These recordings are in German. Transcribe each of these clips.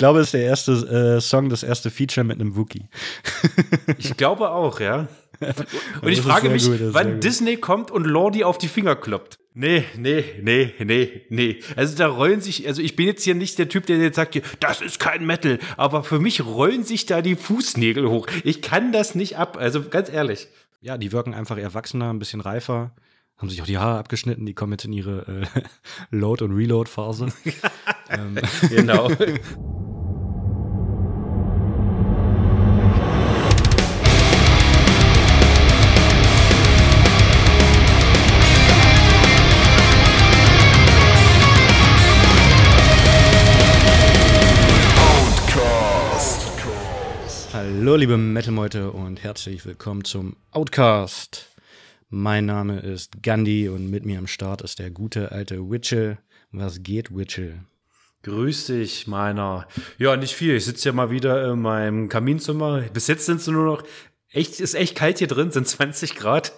glaube, es ist der erste äh, Song, das erste Feature mit einem Wookie. ich glaube auch, ja. Und ich frage mich, gut, wann Disney kommt und Lordi auf die Finger kloppt. Nee, nee, nee, nee, nee. Also da rollen sich, also ich bin jetzt hier nicht der Typ, der jetzt sagt, das ist kein Metal, aber für mich rollen sich da die Fußnägel hoch. Ich kann das nicht ab, also ganz ehrlich. Ja, die wirken einfach erwachsener, ein bisschen reifer, haben sich auch die Haare abgeschnitten, die kommen jetzt in ihre äh, Load- und Reload-Phase. ähm. Genau. Hallo liebe Metal-Meute und herzlich willkommen zum Outcast. Mein Name ist Gandhi und mit mir am Start ist der gute alte Witchel. Was geht, Witchel? Grüß dich, meiner. Ja, nicht viel. Ich sitze ja mal wieder in meinem Kaminzimmer. Bis jetzt sind es nur noch echt, ist echt kalt hier drin, sind 20 Grad.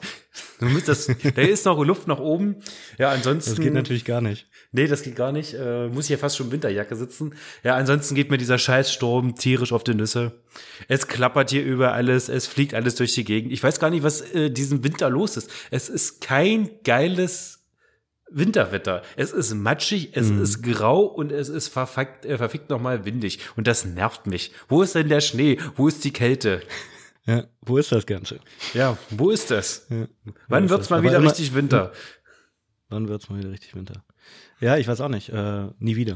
Das, da ist noch Luft nach oben. Ja, ansonsten. Das geht natürlich gar nicht. Nee, das geht gar nicht. Äh, muss ich ja fast schon Winterjacke sitzen. Ja, ansonsten geht mir dieser Scheißsturm tierisch auf die Nüsse. Es klappert hier über alles, es fliegt alles durch die Gegend. Ich weiß gar nicht, was äh, diesen Winter los ist. Es ist kein geiles Winterwetter. Es ist matschig, es mhm. ist grau und es ist verfickt, äh, verfickt nochmal windig. Und das nervt mich. Wo ist denn der Schnee? Wo ist die Kälte? Ja, wo ist das Ganze? Ja, wo ist das? Ja, Wann wird's mal wieder richtig Winter? Wann wird's mal wieder richtig Winter? Ja, ich weiß auch nicht. Äh, nie wieder.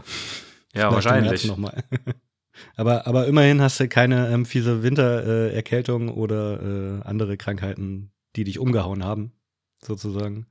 Ja, Vielleicht wahrscheinlich. Noch mal. aber, aber immerhin hast du keine ähm, fiese Wintererkältung äh, oder äh, andere Krankheiten, die dich umgehauen haben, sozusagen,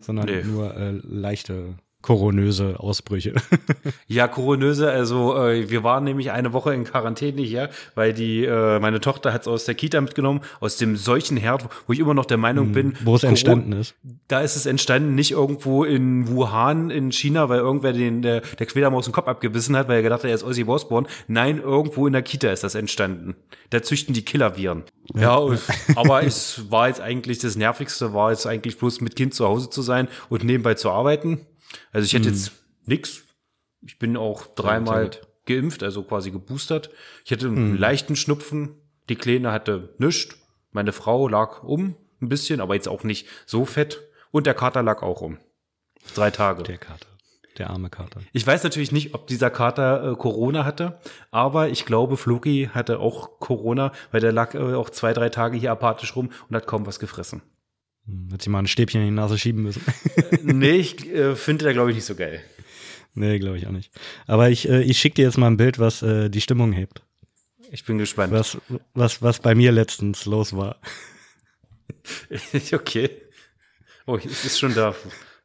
sondern nee. nur äh, leichte koronöse Ausbrüche. ja, koronöse, also äh, wir waren nämlich eine Woche in Quarantäne hier, weil die äh, meine Tochter hat es aus der Kita mitgenommen, aus dem Seuchenherd, wo ich immer noch der Meinung hm, bin, wo es entstanden ist. Da ist es entstanden, nicht irgendwo in Wuhan in China, weil irgendwer den der, der Quälermaus den Kopf abgebissen hat, weil er gedacht hat, er ist Ozzy Osbourne. Nein, irgendwo in der Kita ist das entstanden. Da züchten die Killerviren. Ja, ja aber es war jetzt eigentlich das nervigste war jetzt eigentlich bloß mit Kind zu Hause zu sein und nebenbei zu arbeiten. Also ich hätte hm. jetzt nix. Ich bin auch dreimal geimpft, also quasi geboostert. Ich hatte einen hm. leichten Schnupfen. Die Kleine hatte nichts. Meine Frau lag um ein bisschen, aber jetzt auch nicht so fett. Und der Kater lag auch um. Drei Tage. Der Kater. Der arme Kater. Ich weiß natürlich nicht, ob dieser Kater äh, Corona hatte, aber ich glaube, Floki hatte auch Corona, weil der lag äh, auch zwei, drei Tage hier apathisch rum und hat kaum was gefressen. Hätte sie mal ein Stäbchen in die Nase schieben müssen. nee, ich äh, finde der, glaube ich, nicht so geil. Nee, glaube ich auch nicht. Aber ich, äh, ich schicke dir jetzt mal ein Bild, was äh, die Stimmung hebt. Ich bin gespannt. Was, was, was bei mir letztens los war. okay. Oh, es ist schon da.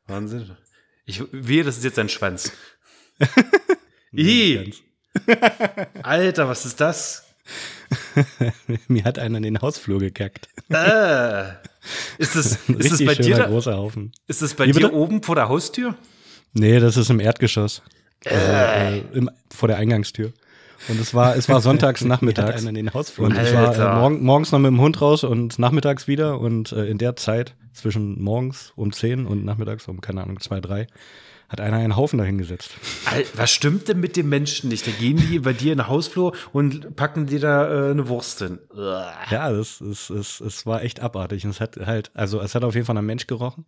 Wahnsinn. Ich wehe, das ist jetzt ein Schwanz. Ih. Alter, was ist das? Mir hat einer in den Hausflur gekackt. Äh. Ist das, ist das bei dir? Großer Haufen. Ist das bei Wie dir bitte? oben vor der Haustür? Nee, das ist im Erdgeschoss. Äh. Also, äh, im, vor der Eingangstür. Und es war, es war sonntags nachmittags. in den Hausflur. Und ich war äh, morgen, morgens noch mit dem Hund raus und nachmittags wieder. Und äh, in der Zeit zwischen morgens um 10 und nachmittags um, keine Ahnung, 2, 3, hat einer einen Haufen dahingesetzt. Was stimmt denn mit den Menschen nicht? Da gehen die bei dir in den Hausflur und packen dir da äh, eine Wurst hin. Ja, das, es, es, es war echt abartig. es hat halt, also es hat auf jeden Fall nach Mensch gerochen.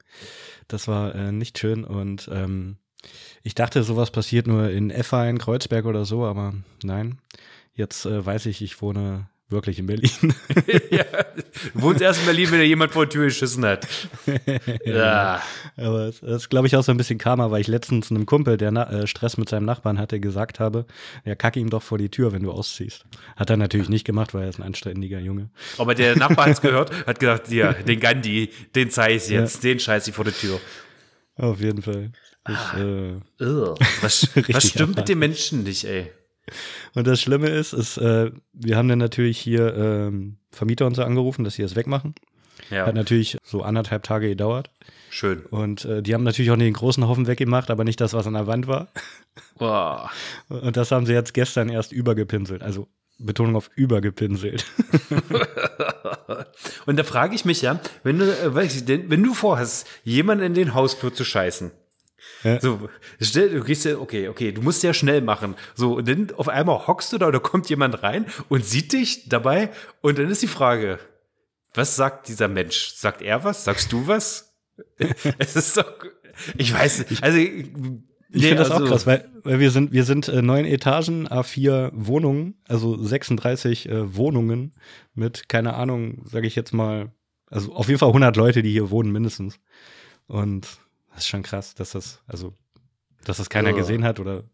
Das war äh, nicht schön und ähm, ich dachte, sowas passiert nur in Effa in Kreuzberg oder so, aber nein. Jetzt äh, weiß ich, ich wohne wirklich in Berlin. ja, du wohnst erst in Berlin, wenn dir jemand vor die Tür geschissen hat. ja. Aber das ist, glaube ich, auch so ein bisschen Karma, weil ich letztens einem Kumpel, der Na äh, Stress mit seinem Nachbarn hatte, gesagt habe, ja, kacke ihm doch vor die Tür, wenn du ausziehst. Hat er natürlich nicht gemacht, weil er ist ein anständiger Junge. Aber der Nachbar hat es gehört, hat gesagt, ja, den Gandhi, den zeig ja. den scheiß ich vor die Tür. Auf jeden Fall. Ich, ah, äh, was, was stimmt mit den Menschen nicht, ey? Und das Schlimme ist, ist äh, wir haben dann natürlich hier ähm, Vermieter und so angerufen, dass sie das wegmachen. Ja. Hat natürlich so anderthalb Tage gedauert. Schön. Und äh, die haben natürlich auch den großen Haufen weggemacht, aber nicht das, was an der Wand war. Wow. Und das haben sie jetzt gestern erst übergepinselt. Also Betonung auf übergepinselt. und da frage ich mich ja, wenn du, äh, wenn du vorhast, jemanden in den Hausflur zu scheißen, Ja. So, stell, du gehst ja, okay, okay, du musst ja schnell machen. So, und dann auf einmal hockst du da oder kommt jemand rein und sieht dich dabei und dann ist die Frage, was sagt dieser Mensch? Sagt er was? Sagst du was? es ist doch, ich weiß nicht, also ich nee, finde das also, auch krass, weil, weil wir sind, wir sind äh, neun Etagen, A4 Wohnungen, also 36 äh, Wohnungen mit, keine Ahnung, sage ich jetzt mal, also auf jeden Fall 100 Leute, die hier wohnen mindestens. Und das ist schon krass, dass das, also, dass das keiner ja. gesehen hat oder,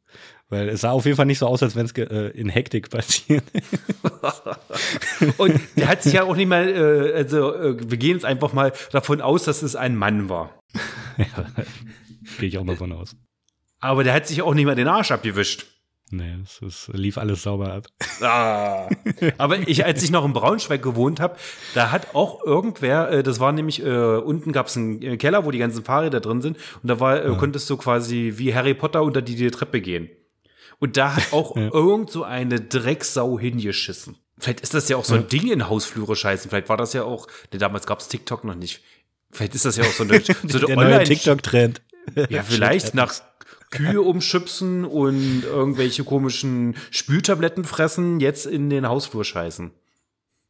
weil es sah auf jeden Fall nicht so aus, als wenn es äh, in Hektik passiert. Und der hat sich ja auch nicht mal, äh, also äh, wir gehen jetzt einfach mal davon aus, dass es ein Mann war. ja, gehe ich auch mal von aus. Aber der hat sich auch nicht mal den Arsch abgewischt. Nee, es, es lief alles sauber ab. Ah. Aber ich, als ich noch in Braunschweig gewohnt habe, da hat auch irgendwer, äh, das war nämlich, äh, unten gab es einen äh, Keller, wo die ganzen Fahrräder drin sind. Und da war, äh, ja. konntest du quasi wie Harry Potter unter die, die Treppe gehen. Und da hat auch ja. irgend so eine Drecksau hingeschissen. Vielleicht ist das ja auch so ein ja. Ding in Hausflure scheißen. Vielleicht war das ja auch, denn damals gab es TikTok noch nicht. Vielleicht ist das ja auch so eine, so eine Der TikTok-Trend. Ja, vielleicht nach Kühe umschubsen und irgendwelche komischen Spültabletten fressen, jetzt in den Hausflur scheißen.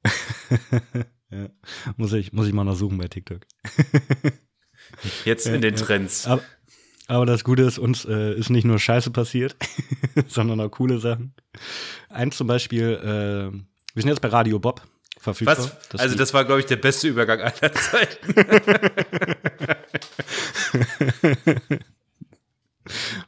ja. muss, ich, muss ich mal noch suchen bei TikTok. jetzt in den Trends. Aber, aber, das Gute ist, uns äh, ist nicht nur Scheiße passiert, sondern auch coole Sachen. Eins zum Beispiel, äh, wir sind jetzt bei Radio Bob verfügbar. Was? Das also das war, glaube ich, der beste Übergang aller Zeiten.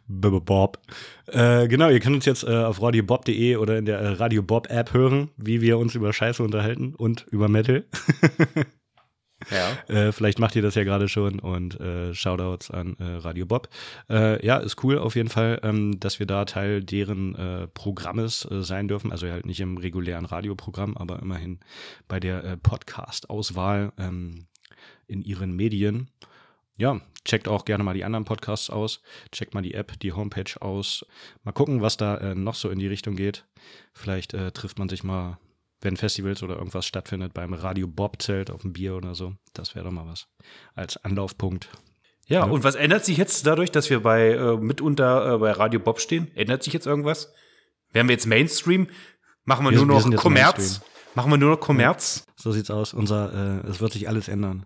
Bob. Äh, genau, ihr könnt uns jetzt äh, auf radiobob.de oder in der äh, Radio Bob App hören, wie wir uns über Scheiße unterhalten und über Metal. ja. Äh, vielleicht macht ihr das ja gerade schon und äh, Shoutouts an äh, Radio Bob. Äh, ja, ist cool auf jeden Fall, ähm, dass wir da Teil deren Programmes sein dürfen. Also halt nicht im regulären Radioprogramm, aber immerhin bei der Podcast-Auswahl ähm, in ihren Medien ja, checkt auch gerne mal die anderen Podcasts aus, checkt mal die App, die Homepage aus. Mal gucken, was da äh, noch so in die Richtung geht. Vielleicht äh, trifft man sich mal, wenn Festivals oder irgendwas stattfindet, beim Radio Bob Zelt auf dem Bier oder so. Das wäre doch mal was als Anlaufpunkt. Ja, ja, und was ändert sich jetzt dadurch, dass wir bei äh, mitunter äh, bei Radio Bob stehen? Ändert sich jetzt irgendwas? Werden wir jetzt Mainstream? Machen wir, wir nur noch Kommerz? Machen wir nur noch Kommerz? Ja, so sieht's aus. Unser, äh, es wird sich alles ändern.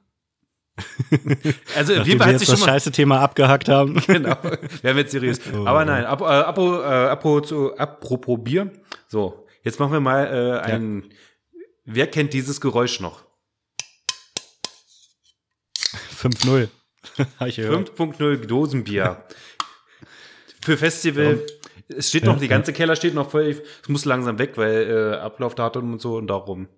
Also jeden Fall hat sich schon das scheiße Thema abgehakt haben. genau. Wir haben jetzt seriös. Oh, Aber nein, ap, äh, apro, äh, apro, zu, apropos Bier. So, jetzt machen wir mal äh, ein. Ja. Wer kennt dieses Geräusch noch? 5-0. 5.0 Dosenbier. Für Festival. Ja. Es steht noch, die ganze Keller steht noch voll. Es muss langsam weg, weil äh, Ablaufdatum und so und darum.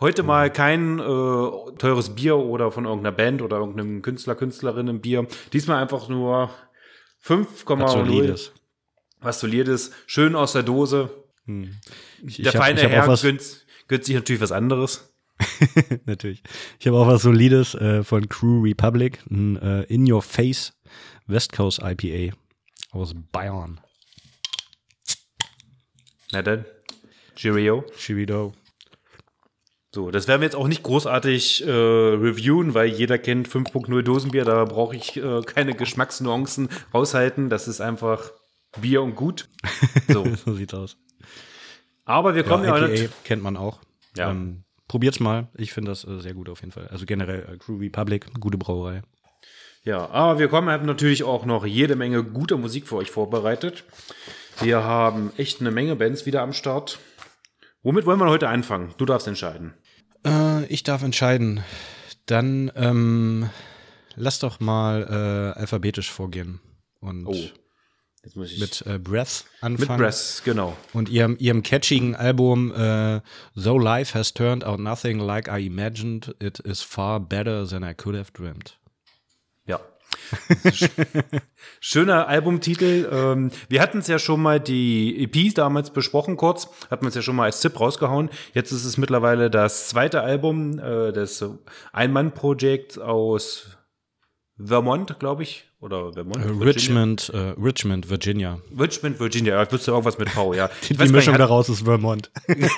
Heute mal kein äh, teures Bier oder von irgendeiner Band oder irgendeinem Künstler, Künstlerin ein Bier. Diesmal einfach nur 5,0. Was solides. Schön aus der Dose. Hm. Ich, der ich feine hab, Herr gönnt, gönnt sich natürlich was anderes. natürlich. Ich habe auch was Solides äh, von Crew Republic, ein äh, In Your Face West Coast IPA aus Bayern. Na dann. Cheerio. Cheerio. So, das werden wir jetzt auch nicht großartig äh, reviewen, weil jeder kennt 5.0 Dosenbier, da brauche ich äh, keine Geschmacksnuancen raushalten. Das ist einfach Bier und gut. So, so sieht's aus. Aber wir kommen ja, ja IPA kennt man auch. Ja. Ähm, probiert's mal. Ich finde das äh, sehr gut auf jeden Fall. Also generell äh, Crew Republic, gute Brauerei. Ja, aber wir kommen haben natürlich auch noch jede Menge guter Musik für euch vorbereitet. Wir haben echt eine Menge Bands wieder am Start. Womit wollen wir heute anfangen? Du darfst entscheiden. Äh, ich darf entscheiden. Dann ähm, lass doch mal äh, alphabetisch vorgehen. Und oh. Jetzt muss ich mit äh, Breath anfangen. Mit Breath, genau. Und ihrem, ihrem catchigen Album äh, Though Life Has Turned Out Nothing Like I Imagined, It Is Far Better Than I Could Have Dreamed. Schöner Albumtitel. Ähm, wir hatten es ja schon mal die EP damals besprochen, kurz. Hatten wir es ja schon mal als Tipp rausgehauen. Jetzt ist es mittlerweile das zweite Album äh, des Ein-Mann-Projekts aus Vermont, glaube ich. Oder Vermont. Äh, Richmond, äh, Richmond, Virginia. Richmond, Virginia. Ich wüsste irgendwas mit V, ja. die, die Mischung daraus ist Vermont. genau.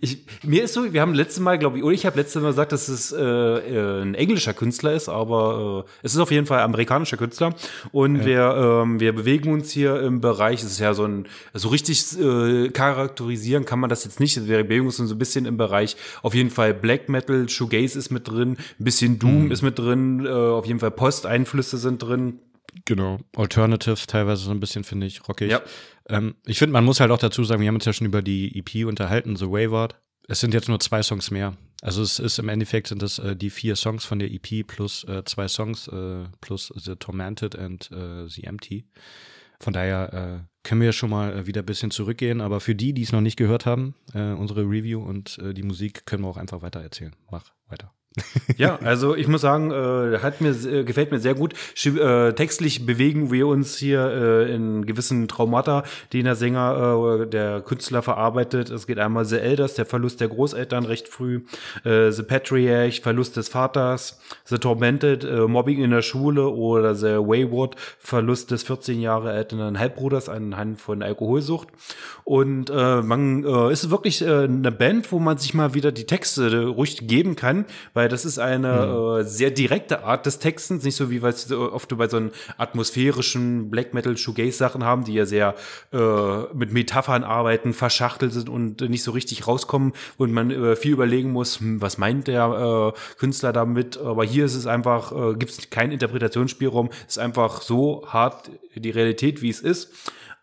Ich, mir ist so, wir haben letztes Mal, glaube ich, oder ich habe letztes Mal gesagt, dass es äh, äh, ein englischer Künstler ist, aber äh, es ist auf jeden Fall amerikanischer Künstler. Und ja. wir, ähm, wir bewegen uns hier im Bereich, es ist ja so ein, so richtig äh, charakterisieren kann man das jetzt nicht. Wir bewegen uns so ein bisschen im Bereich, auf jeden Fall Black Metal, Shoegaze ist mit drin, ein bisschen Doom mhm. ist mit drin, äh, auf jeden Fall Post-Einflüsse sind drin. Genau. Alternatives teilweise so ein bisschen, finde ich, rockig. Ja. Ähm, ich finde, man muss halt auch dazu sagen, wir haben uns ja schon über die EP unterhalten, The Wayward. Es sind jetzt nur zwei Songs mehr. Also es ist im Endeffekt sind das äh, die vier Songs von der EP plus äh, zwei Songs äh, plus The Tormented and äh, The Empty. Von daher äh, können wir schon mal äh, wieder ein bisschen zurückgehen. Aber für die, die es noch nicht gehört haben, unsere Review und die Musik können wir auch einfach weiter erzählen. Mach weiter ja, also ich muss sagen, äh, hat mir äh, gefällt mir sehr gut. Sch äh, textlich bewegen wir uns hier äh, in gewissen Traumata, die der Sänger, äh, der Künstler verarbeitet. Es geht einmal The Elders, der Verlust der Großeltern recht früh, äh, The Patriarch, Verlust des Vaters, The Tormented, äh, Mobbing in der Schule oder The Wayward, Verlust des 14 Jahre älteren Halbbruders anhand von Alkoholsucht. Und äh, man äh, ist wirklich äh, eine Band, wo man sich mal wieder die Texte ruhig geben kann, weil das ist eine mhm. äh, sehr direkte Art des Textens, nicht so wie wir es oft bei so einen atmosphärischen Black Metal Shoegaze Sachen haben, die ja sehr äh, mit Metaphern arbeiten, verschachtelt sind und nicht so richtig rauskommen und man äh, viel überlegen muss, hm, was meint der äh, Künstler damit? Aber hier ist es einfach, äh, gibt es keinen Interpretationsspielraum, ist einfach so hart die Realität, wie es ist.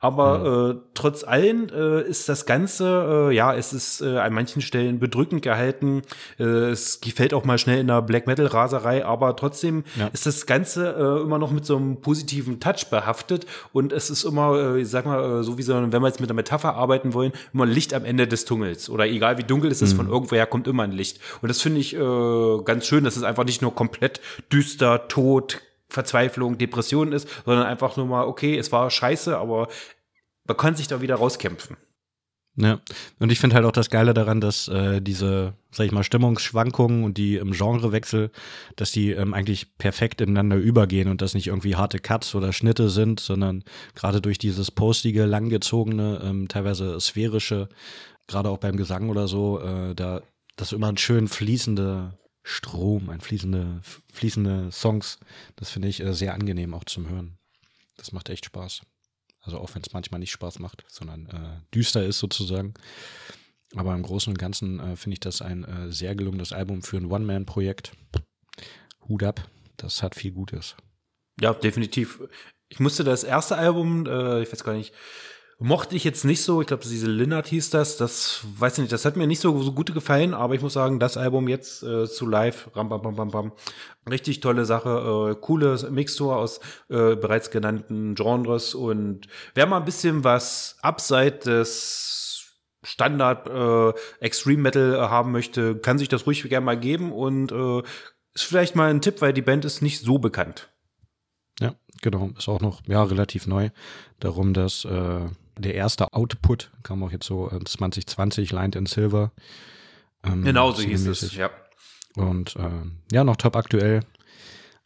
Aber mhm. äh, trotz allem äh, ist das Ganze, äh, ja, es ist äh, an manchen Stellen bedrückend gehalten. Äh, es gefällt auch mal schnell in der Black Metal Raserei, aber trotzdem ja. ist das Ganze äh, immer noch mit so einem positiven Touch behaftet und es ist immer, äh, ich sag mal, äh, so wie so, wenn wir jetzt mit der Metapher arbeiten wollen, immer Licht am Ende des Tunnels oder egal wie dunkel es ist, mhm. von irgendwoher kommt immer ein Licht. Und das finde ich äh, ganz schön, dass es einfach nicht nur komplett düster, tot, Verzweiflung, Depression ist, sondern einfach nur mal, okay, es war scheiße, aber man kann sich da wieder rauskämpfen. Ja, und ich finde halt auch das Geile daran, dass äh, diese, sag ich mal, Stimmungsschwankungen und die im Genrewechsel, dass die ähm, eigentlich perfekt ineinander übergehen und das nicht irgendwie harte Cuts oder Schnitte sind, sondern gerade durch dieses postige, langgezogene, ähm, teilweise sphärische, gerade auch beim Gesang oder so, äh, da das immer ein schön fließender Strom, ein fließende, fließende Songs. Das finde ich äh, sehr angenehm auch zum Hören. Das macht echt Spaß. Also auch wenn es manchmal nicht Spaß macht, sondern äh, düster ist sozusagen. Aber im Großen und Ganzen äh, finde ich das ein äh, sehr gelungenes Album für ein One-Man-Projekt. Hut ab, das hat viel Gutes. Ja, definitiv. Ich musste das erste Album, äh, ich weiß gar nicht, mochte ich jetzt nicht so. Ich glaube, diese Linnert hieß das. Das weiß ich nicht. Das hat mir nicht so, so gut gefallen, aber ich muss sagen, das Album jetzt äh, zu live, ram, bam, bam, bam, bam, richtig tolle Sache. Äh, coole Mixtur aus äh, bereits genannten Genres und wer mal ein bisschen was abseits des Standard äh, Extreme Metal äh, haben möchte, kann sich das ruhig gerne mal geben und äh, ist vielleicht mal ein Tipp, weil die Band ist nicht so bekannt. Ja, genau. Ist auch noch ja, relativ neu. Darum, dass äh, der erste Output kam auch jetzt so 2020, äh, Lined in Silver. Ähm, genau so hieß es, ja. Und äh, ja, noch top aktuell.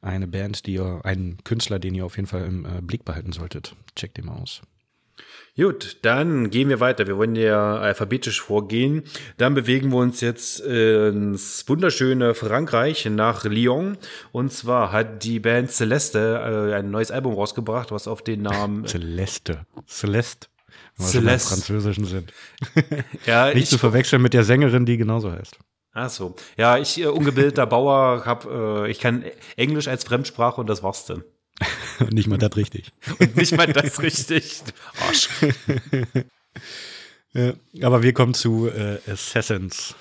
Eine Band, die ihr, einen Künstler, den ihr auf jeden Fall im äh, Blick behalten solltet. Checkt den mal aus. Gut, dann gehen wir weiter. Wir wollen ja alphabetisch vorgehen. Dann bewegen wir uns jetzt ins wunderschöne Frankreich nach Lyon. Und zwar hat die Band Celeste äh, ein neues Album rausgebracht, was auf den Namen Celeste. Celeste. Celeste. Französischen sind. ja, Nicht zu verwechseln mit der Sängerin, die genauso heißt. Ach so. Ja, ich, äh, ungebildeter Bauer, hab, äh, ich kann Englisch als Fremdsprache und das war's dann. und nicht mal das richtig. und nicht mal das richtig. Arsch. ja, aber wir kommen zu äh, Assassins.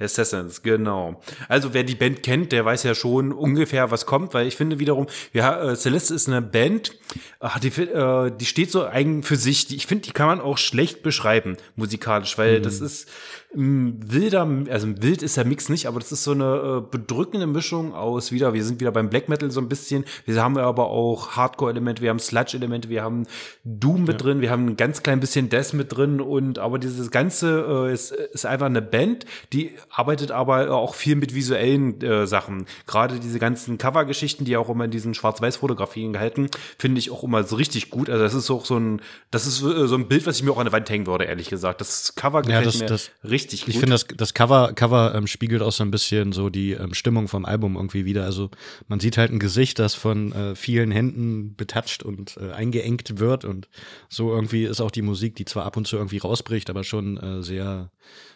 Assassins, genau. Also wer die Band kennt, der weiß ja schon ungefähr, was kommt, weil ich finde wiederum, ja, äh, Celeste ist eine Band, ach, die, äh, die steht so eigen für sich. Die, ich finde, die kann man auch schlecht beschreiben musikalisch, weil mhm. das ist wilder, also wild ist der Mix nicht, aber das ist so eine äh, bedrückende Mischung aus wieder, wir sind wieder beim Black Metal so ein bisschen, wir haben aber auch Hardcore-Elemente, wir haben Sludge-Elemente, wir haben Doom mit ja. drin, wir haben ein ganz klein bisschen Death mit drin und aber dieses Ganze äh, ist, ist einfach eine Band, die arbeitet aber auch viel mit visuellen äh, Sachen. Gerade diese ganzen Cover-Geschichten, die auch immer in diesen Schwarz-Weiß-Fotografien gehalten, finde ich auch immer so richtig gut. Also das ist auch so ein, das ist äh, so ein Bild, was ich mir auch an der Wand hängen würde, ehrlich gesagt. Das Cover gefällt ja, das, mir das, richtig gut. Ich finde, das, das Cover, Cover ähm, spiegelt auch so ein bisschen so die ähm, Stimmung vom Album irgendwie wieder. Also man sieht halt ein Gesicht, das von äh, vielen Händen betatscht und äh, eingeengt wird und so irgendwie ist auch die Musik, die zwar ab und zu irgendwie rausbricht, aber schon äh, sehr,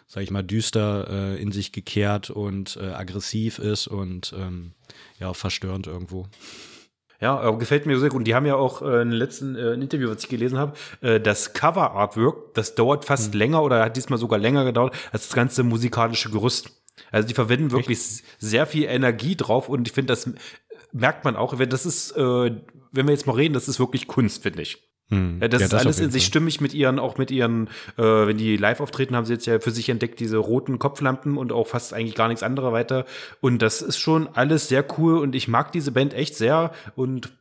sag ich mal, düster äh, in sich gekehrt und äh, aggressiv ist und ähm, ja, auch verstörend irgendwo. Ja, äh, gefällt mir sehr gut. Und die haben ja auch äh, im letzten äh, Interview, was ich gelesen habe, äh, das Cover-Artwork, das dauert fast mhm. länger oder hat diesmal sogar länger gedauert als das ganze musikalische Gerüst. Also die verwenden wirklich Echt? sehr viel Energie drauf und ich finde, das merkt man auch. Das ist, äh, wenn wir jetzt mal reden, das ist wirklich Kunst, finde ich. Hm. Ja, das ja, ist das alles in sich stimmig mit ihren, auch mit ihren, äh, wenn die live auftreten, haben sie jetzt ja für sich entdeckt, diese roten Kopflampen und auch fast eigentlich gar nichts anderes weiter. Und das ist schon alles sehr cool und ich mag diese Band echt sehr und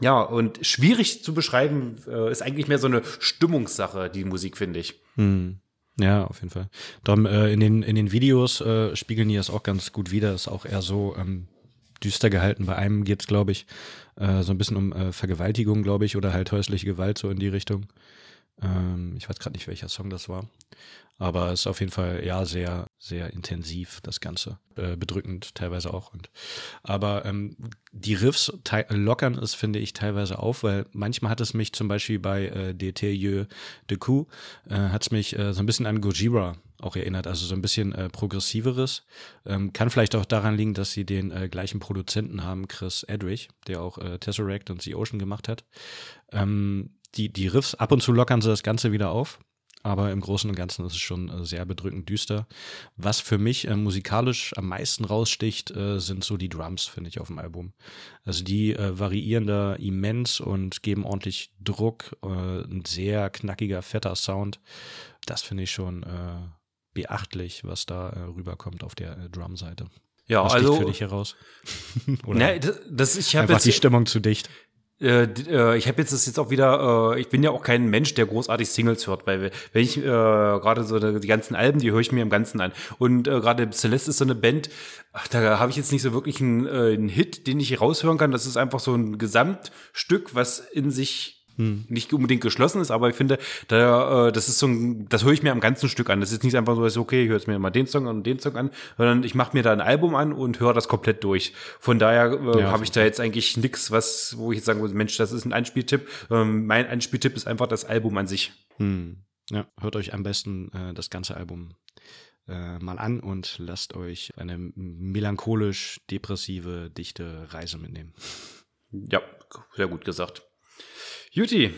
ja, und schwierig zu beschreiben, äh, ist eigentlich mehr so eine Stimmungssache, die Musik, finde ich. Hm. Ja, auf jeden Fall. Darum, äh, in, den, in den Videos äh, spiegeln die das auch ganz gut wider. Ist auch eher so ähm, düster gehalten. Bei einem geht es, glaube ich, äh, so ein bisschen um äh, Vergewaltigung, glaube ich, oder halt häusliche Gewalt so in die Richtung. Ähm, ich weiß gerade nicht, welcher Song das war. Aber es ist auf jeden Fall ja sehr, sehr intensiv, das Ganze. Äh, bedrückend teilweise auch. Und, aber ähm, die Riffs lockern es, finde ich, teilweise auf, weil manchmal hat es mich zum Beispiel bei äh, Detailleux de Coup, äh, hat es mich äh, so ein bisschen an Gojira auch erinnert, also so ein bisschen äh, progressiveres. Ähm, kann vielleicht auch daran liegen, dass sie den äh, gleichen Produzenten haben, Chris Edrich, der auch äh, Tesseract und The Ocean gemacht hat. Ähm, die, die Riffs, ab und zu lockern sie das Ganze wieder auf aber im Großen und Ganzen ist es schon äh, sehr bedrückend düster. Was für mich äh, musikalisch am meisten raussticht, äh, sind so die Drums, finde ich, auf dem Album. Also die äh, variieren da immens und geben ordentlich Druck, äh, ein sehr knackiger, fetter Sound. Das finde ich schon äh, beachtlich, was da rüberkommt auf der Drumseite. Ja, was also für dich heraus. Oder ne, das, das ich habe jetzt die Stimmung zu dicht. Äh, äh, ich habe jetzt das jetzt auch wieder, äh, ich bin ja auch kein Mensch, der großartig Singles hört, weil wenn ich äh, gerade so die, ganzen Alben, die höre ich mir im Ganzen an. Und äh, gerade Celeste ist so eine Band, ach, da habe ich jetzt nicht so wirklich einen, äh, einen Hit, den ich raushören kann. Das ist einfach so ein Gesamtstück, was in sich hm. nicht unbedingt geschlossen ist, aber ich finde, da, äh, das ist so ein, das höre ich mir am ganzen Stück an. Das ist nicht einfach so, dass okay, ich höre jetzt mir mal den Song und den Song an, sondern ich mache mir da ein Album an und höre das komplett durch. Von daher äh, ja, habe ich da jetzt eigentlich nichts, was, wo ich jetzt sagen würde, Mensch, das ist ein Einspieltipp. Ähm, mein Einspieltipp ist einfach das Album an sich. Hm. Ja, hört euch am besten äh, das ganze Album äh, mal an und lasst euch eine melancholisch depressive, dichte Reise mitnehmen. Ja, sehr gut gesagt. Juti,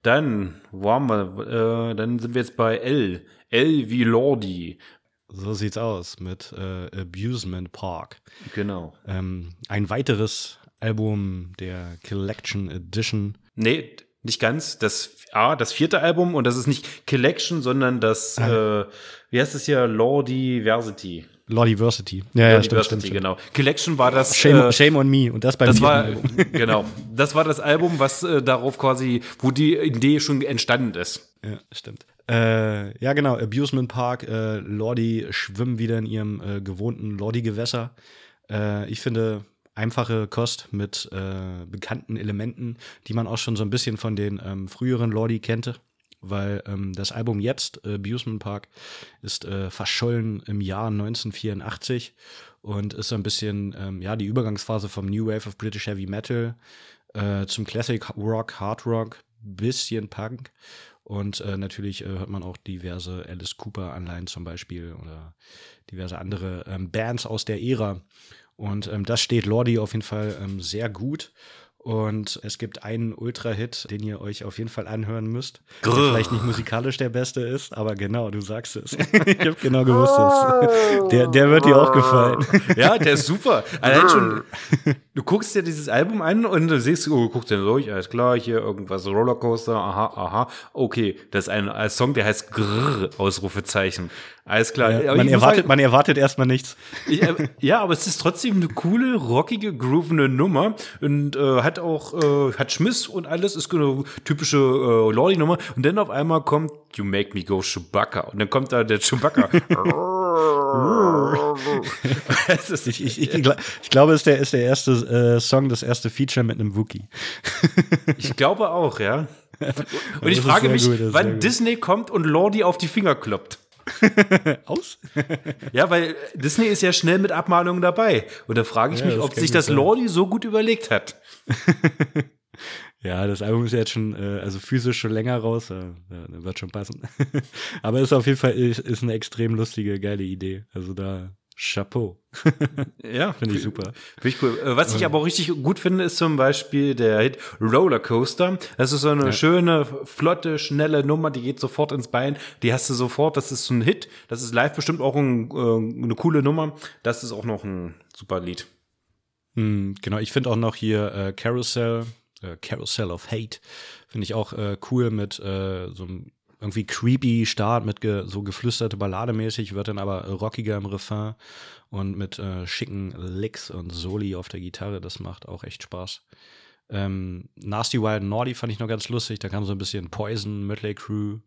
dann waren wir, äh, dann sind wir jetzt bei L. L wie Lordi. So sieht's aus mit äh, Abusement Park. Genau. Ähm, ein weiteres Album der Collection Edition. Nee, nicht ganz. Das A, das vierte Album und das ist nicht Collection, sondern das, ah. äh, wie heißt es hier, Lordiversity. Lordiversity. Ja, ja, stimmt, stimmt, stimmt. genau. Collection war das. Shame, äh, Shame on Me und das beim das war, Album. genau. Das war das Album, was äh, darauf quasi, wo die Idee schon entstanden ist. Ja, stimmt. Äh, ja, genau. Abusement Park. Äh, Lordi schwimmen wieder in ihrem äh, gewohnten Lordi-Gewässer. Äh, ich finde einfache Kost mit äh, bekannten Elementen, die man auch schon so ein bisschen von den ähm, früheren Lordi kannte weil ähm, das Album jetzt, äh, Abusement Park, ist äh, verschollen im Jahr 1984 und ist so ein bisschen, ähm, ja, die Übergangsphase vom New Wave of British Heavy Metal äh, zum Classic Rock, Hard Rock, bisschen Punk. Und äh, natürlich äh, hört man auch diverse Alice Cooper-Anleihen zum Beispiel oder diverse andere ähm, Bands aus der Ära. Und ähm, das steht Lordi auf jeden Fall ähm, sehr gut. Und es gibt einen Ultra-Hit, den ihr euch auf jeden Fall anhören müsst. Grrr. Der vielleicht nicht musikalisch der beste ist, aber genau, du sagst es. ich habe genau gewusst, oh. der, der wird dir auch gefallen. ja, der ist super. Allein schon, du guckst dir dieses Album an und du siehst, oh, du guckst dir durch, alles klar, hier irgendwas Rollercoaster, aha, aha. Okay, das ist ein, ein Song, der heißt Grrr, Ausrufezeichen. Alles klar. Ja, man, erwartet, sagen, man erwartet erstmal nichts. Ich, äh, ja, aber es ist trotzdem eine coole, rockige, groovende Nummer und äh, hat auch, äh, hat Schmiss und alles, ist eine typische äh, Lordi-Nummer. Und dann auf einmal kommt You Make Me Go Chewbacca. Und dann kommt da der Chewbacca. ich, ich, ich, ich, glaube, es ist der, ist der erste äh, Song, das erste Feature mit einem Wookie. ich glaube auch, ja. Und ich frage mich, gut, wann Disney kommt und Lordi auf die Finger kloppt. Aus? ja, weil Disney ist ja schnell mit Abmahnungen dabei. Und da frage ich ja, mich, ob sich das Lordi so gut überlegt hat. ja, das Album ist ja jetzt schon, äh, also physisch schon länger raus. Äh, wird schon passen. Aber ist auf jeden Fall ist, ist eine extrem lustige, geile Idee. Also da Chapeau. ja, finde ich super. Finde ich cool. Äh, was ich aber auch richtig gut finde, ist zum Beispiel der Hit Rollercoaster. Das ist so eine ja. schöne, flotte, schnelle Nummer, die geht sofort ins Bein. Die hast du sofort. Das ist so ein Hit. Das ist live bestimmt auch ein, äh, eine coole Nummer. Das ist auch noch ein super Lied. Mhm, genau, ich finde auch noch hier äh, Carousel, äh, Carousel of Hate, finde ich auch äh, cool mit äh, so einem irgendwie creepy Start mit ge, so geflüsterte Ballade mäßig, wird dann aber rockiger im Refrain und mit äh, schicken Licks und Soli auf der Gitarre. Das macht auch echt Spaß. Ähm, Nasty Wild Naughty fand ich noch ganz lustig. Da kam so ein bisschen Poison, Mötley Crew,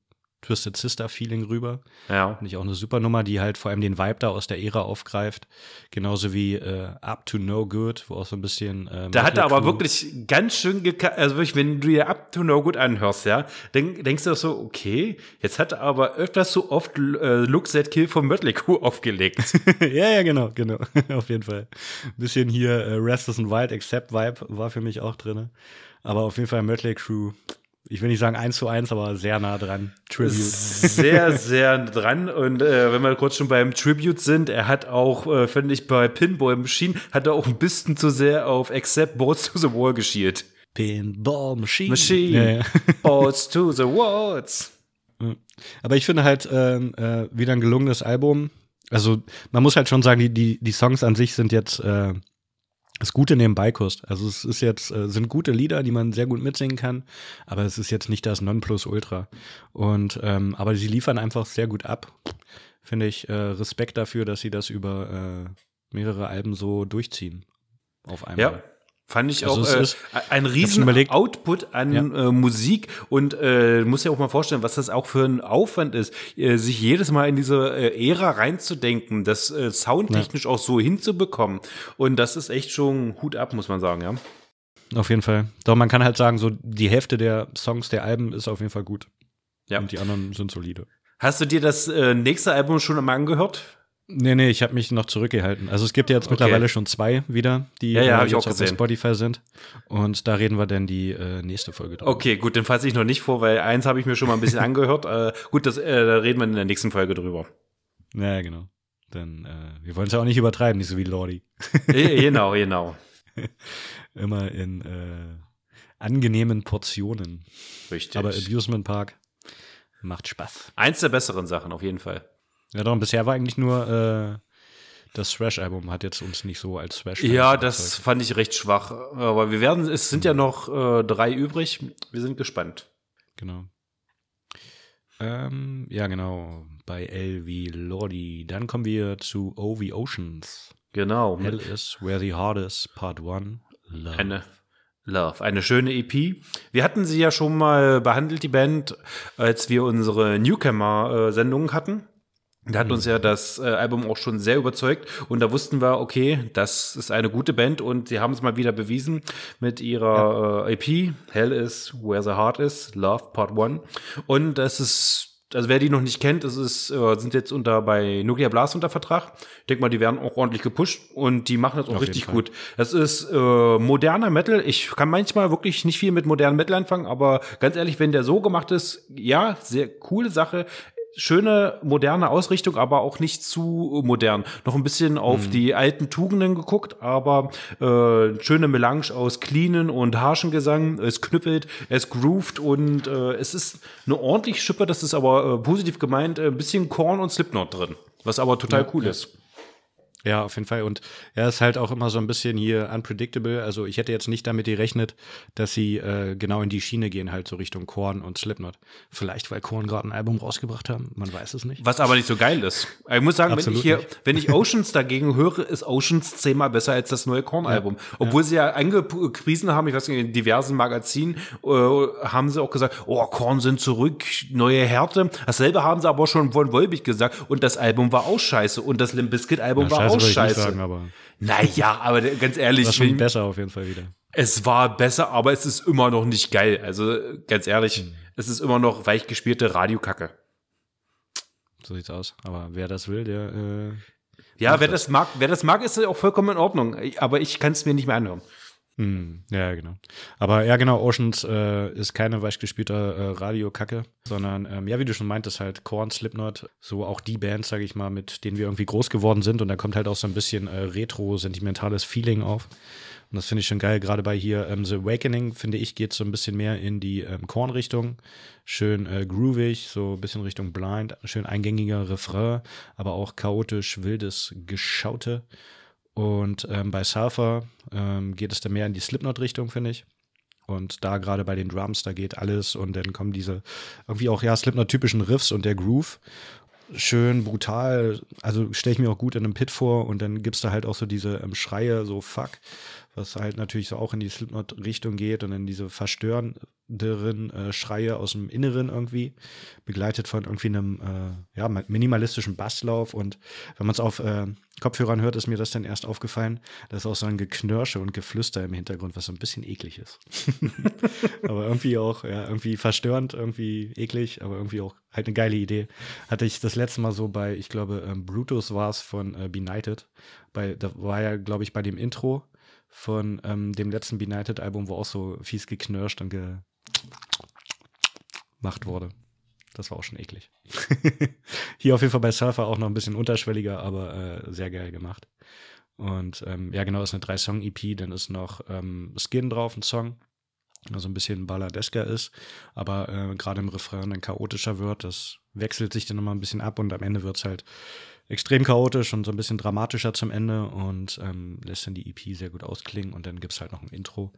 Twisted Sister Feeling rüber. Ja. Finde ich auch eine super Nummer, die halt vor allem den Vibe da aus der Ära aufgreift. Genauso wie äh, Up to No Good, wo auch so ein bisschen. Äh, da hat er aber wirklich ganz schön, also wirklich, wenn du dir Up to No Good anhörst, ja, dann denkst du so, okay, jetzt hat er aber öfters so oft äh, Look That Kill von Mötley Crew aufgelegt. ja, ja, genau, genau. Auf jeden Fall. Ein bisschen hier äh, Restless and Wild Accept Vibe war für mich auch drin. Aber auf jeden Fall Mötley Crew ich will nicht sagen eins zu eins, aber sehr nah dran. Tribute. Sehr, sehr dran. Und äh, wenn wir kurz schon beim Tribute sind, er hat auch, äh, finde ich, bei Pinball Machine, hat er auch ein bisschen zu sehr auf Accept Boards to the Wall geschielt. Pinball Machine. Machine. Ja, ja. Boards to the Walls. Aber ich finde halt äh, äh, wieder ein gelungenes Album. Also man muss halt schon sagen, die, die, die Songs an sich sind jetzt das Gute Nebenbeikost. Also es ist jetzt, äh, sind gute Lieder, die man sehr gut mitsingen kann, aber es ist jetzt nicht das Nonplusultra. Und ähm, aber sie liefern einfach sehr gut ab. Finde ich äh, Respekt dafür, dass sie das über äh, mehrere Alben so durchziehen. Auf einmal. Ja. Fand ich also auch äh, ein riesen Output an ja. äh, Musik und äh, muss ja auch mal vorstellen, was das auch für ein Aufwand ist, äh, sich jedes Mal in diese äh, Ära reinzudenken, das äh, soundtechnisch ja. auch so hinzubekommen. Und das ist echt schon Hut ab, muss man sagen, ja. Auf jeden Fall. Doch man kann halt sagen, so die Hälfte der Songs der Alben ist auf jeden Fall gut. Ja. Und die anderen sind solide. Hast du dir das äh, nächste Album schon einmal angehört? Nee, nee, ich habe mich noch zurückgehalten. Also es gibt ja jetzt okay. mittlerweile schon zwei wieder, die ja, ja, äh, auf Spotify sind. Und da reden wir dann die äh, nächste Folge drüber. Okay, gut, dann fasse ich noch nicht vor, weil eins habe ich mir schon mal ein bisschen angehört. Äh, gut, das, äh, da reden wir in der nächsten Folge drüber. Ja, genau. Dann, äh, wir wollen es ja auch nicht übertreiben, nicht so wie Lordi. genau, genau. Immer in äh, angenehmen Portionen. Richtig. Aber Abusement Park macht Spaß. Eins der besseren Sachen, auf jeden Fall. Ja, doch, bisher war eigentlich nur äh, das Thrash-Album hat jetzt uns nicht so als Thrash. Ja, das fand ich recht schwach. Aber wir werden, es sind ja noch äh, drei übrig. Wir sind gespannt. Genau. Ähm, ja, genau. Bei L wie Lordi. Dann kommen wir zu O wie Oceans. Genau. Hell is where the heart is, Part 1. Love. Eine Love, eine schöne EP. Wir hatten sie ja schon mal behandelt, die Band, als wir unsere Newcomer-Sendungen hatten. Da hat uns ja das äh, Album auch schon sehr überzeugt und da wussten wir, okay, das ist eine gute Band und sie haben es mal wieder bewiesen mit ihrer ja. äh, EP Hell is Where the Heart is, Love Part 1 und das ist also wer die noch nicht kennt, es ist, äh, sind jetzt unter bei Nuclear Blast unter Vertrag. Ich denke mal, die werden auch ordentlich gepusht und die machen das auch Auf richtig gut. Das ist äh, moderner Metal. Ich kann manchmal wirklich nicht viel mit modernem Metal anfangen, aber ganz ehrlich, wenn der so gemacht ist, ja, sehr coole Sache schöne moderne Ausrichtung, aber auch nicht zu modern. Noch ein bisschen auf mhm. die alten Tugenden geguckt, aber äh, schöne Melange aus cleanen und harschen Gesang. Es knüppelt, es groovt und äh, es ist eine ordentlich Schippe, das ist aber äh, positiv gemeint, ein bisschen Korn und Slipknot drin, was aber total ja, cool ja. ist. Ja, auf jeden Fall. Und er ist halt auch immer so ein bisschen hier unpredictable. Also ich hätte jetzt nicht damit gerechnet, dass sie äh, genau in die Schiene gehen, halt so Richtung Korn und Slipknot. Vielleicht, weil Korn gerade ein Album rausgebracht haben, man weiß es nicht. Was aber nicht so geil ist. Ich muss sagen, wenn ich hier, nicht. wenn ich Oceans dagegen höre, ist Oceans zehnmal besser als das neue Korn-Album. Ja. Obwohl ja. sie ja angepriesen haben, ich weiß nicht, in diversen Magazinen, äh, haben sie auch gesagt, oh, Korn sind zurück, neue Härte. Dasselbe haben sie aber schon von Wolbig gesagt. Und das Album war auch scheiße. Und das Limp Bizkit-Album war auch auch scheiße. Sagen, aber naja, aber ganz ehrlich. War schon besser auf jeden Fall wieder. Es war besser, aber es ist immer noch nicht geil. Also ganz ehrlich, hm. es ist immer noch weich gespielte Radiokacke. So sieht's aus. Aber wer das will, der. Äh, ja, wer das. das mag, wer das mag, ist auch vollkommen in Ordnung. Aber ich kann es mir nicht mehr anhören. Hm, ja, genau. Aber ja, genau, Oceans äh, ist keine weichgespielte äh, Radiokacke, sondern, ähm, ja, wie du schon meintest, halt Korn, Slipknot, so auch die Bands, sage ich mal, mit denen wir irgendwie groß geworden sind. Und da kommt halt auch so ein bisschen äh, retro-sentimentales Feeling auf. Und das finde ich schon geil. Gerade bei hier ähm, The Awakening, finde ich, geht so ein bisschen mehr in die ähm, Korn-Richtung. Schön äh, groovig, so ein bisschen Richtung Blind, schön eingängiger Refrain, aber auch chaotisch, wildes Geschaute. Und ähm, bei Sulfur ähm, geht es dann mehr in die Slipknot-Richtung, finde ich. Und da gerade bei den Drums, da geht alles und dann kommen diese irgendwie auch ja Slipknot-typischen Riffs und der Groove. Schön brutal, also stelle ich mir auch gut in einem Pit vor und dann gibt es da halt auch so diese ähm, Schreie, so fuck, was halt natürlich so auch in die Slipknot-Richtung geht und in diese verstörenderen äh, Schreie aus dem Inneren irgendwie, begleitet von irgendwie einem äh, ja, minimalistischen Basslauf. Und wenn man es auf äh, Kopfhörern hört, ist mir das dann erst aufgefallen, da ist auch so ein Geknirsche und Geflüster im Hintergrund, was so ein bisschen eklig ist. aber irgendwie auch, ja, irgendwie verstörend, irgendwie eklig, aber irgendwie auch halt eine geile Idee. Hatte ich das letzte Mal so bei, ich glaube, ähm, Brutus war es von äh, Benighted. Bei, da war ja, glaube ich, bei dem Intro von ähm, dem letzten Benighted-Album, wo auch so fies geknirscht und gemacht wurde. Das war auch schon eklig. Hier auf jeden Fall bei Surfer auch noch ein bisschen unterschwelliger, aber äh, sehr geil gemacht. Und ähm, ja, genau, ist eine Drei-Song-EP, dann ist noch ähm, Skin drauf, ein Song, also ein bisschen balladesker ist, aber äh, gerade im Refrain dann chaotischer wird. Das wechselt sich dann nochmal ein bisschen ab und am Ende wird es halt extrem chaotisch und so ein bisschen dramatischer zum Ende und ähm, lässt dann die EP sehr gut ausklingen und dann gibt es halt noch ein Intro.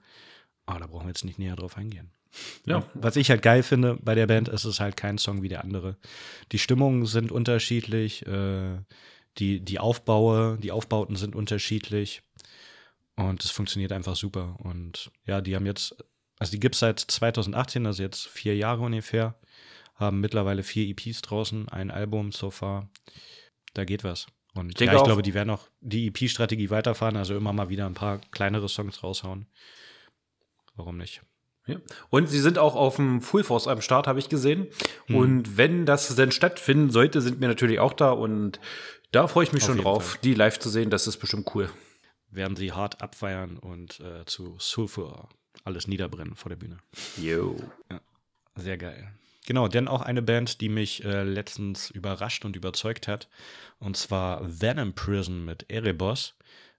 Aber da brauchen wir jetzt nicht näher drauf eingehen. Ja. Was ich halt geil finde bei der Band, ist es halt kein Song wie der andere. Die Stimmungen sind unterschiedlich, äh, die, die Aufbaue, die Aufbauten sind unterschiedlich und es funktioniert einfach super. Und ja, die haben jetzt, also die gibt es seit 2018, also jetzt vier Jahre ungefähr, haben mittlerweile vier EPs draußen, ein Album so far da geht was. Und ich, ja, ich glaube, die werden auch die EP-Strategie weiterfahren, also immer mal wieder ein paar kleinere Songs raushauen. Warum nicht? Ja. Und sie sind auch auf dem Full Force am Start, habe ich gesehen. Hm. Und wenn das denn stattfinden sollte, sind wir natürlich auch da. Und da freue ich mich auf schon drauf, Fall. die live zu sehen. Das ist bestimmt cool. Werden sie hart abfeiern und äh, zu Sulfur alles niederbrennen vor der Bühne. Jo. Ja, sehr geil. Genau, denn auch eine Band, die mich äh, letztens überrascht und überzeugt hat. Und zwar Venom Prison mit Erebos.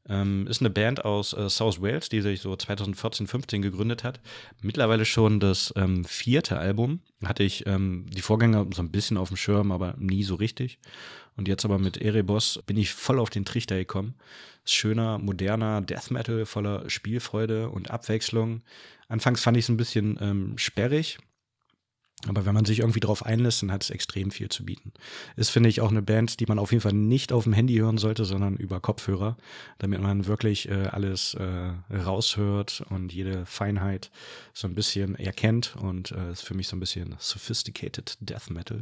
Ähm, ist eine Band aus äh, South Wales, die sich so 2014, 15 gegründet hat. Mittlerweile schon das ähm, vierte Album. Hatte ich ähm, die Vorgänger so ein bisschen auf dem Schirm, aber nie so richtig. Und jetzt aber mit Erebos bin ich voll auf den Trichter gekommen. Schöner, moderner Death Metal voller Spielfreude und Abwechslung. Anfangs fand ich es ein bisschen ähm, sperrig, aber wenn man sich irgendwie drauf einlässt, dann hat es extrem viel zu bieten. Ist, finde ich, auch eine Band, die man auf jeden Fall nicht auf dem Handy hören sollte, sondern über Kopfhörer, damit man wirklich äh, alles äh, raushört und jede Feinheit so ein bisschen erkennt. Und äh, ist für mich so ein bisschen sophisticated Death Metal.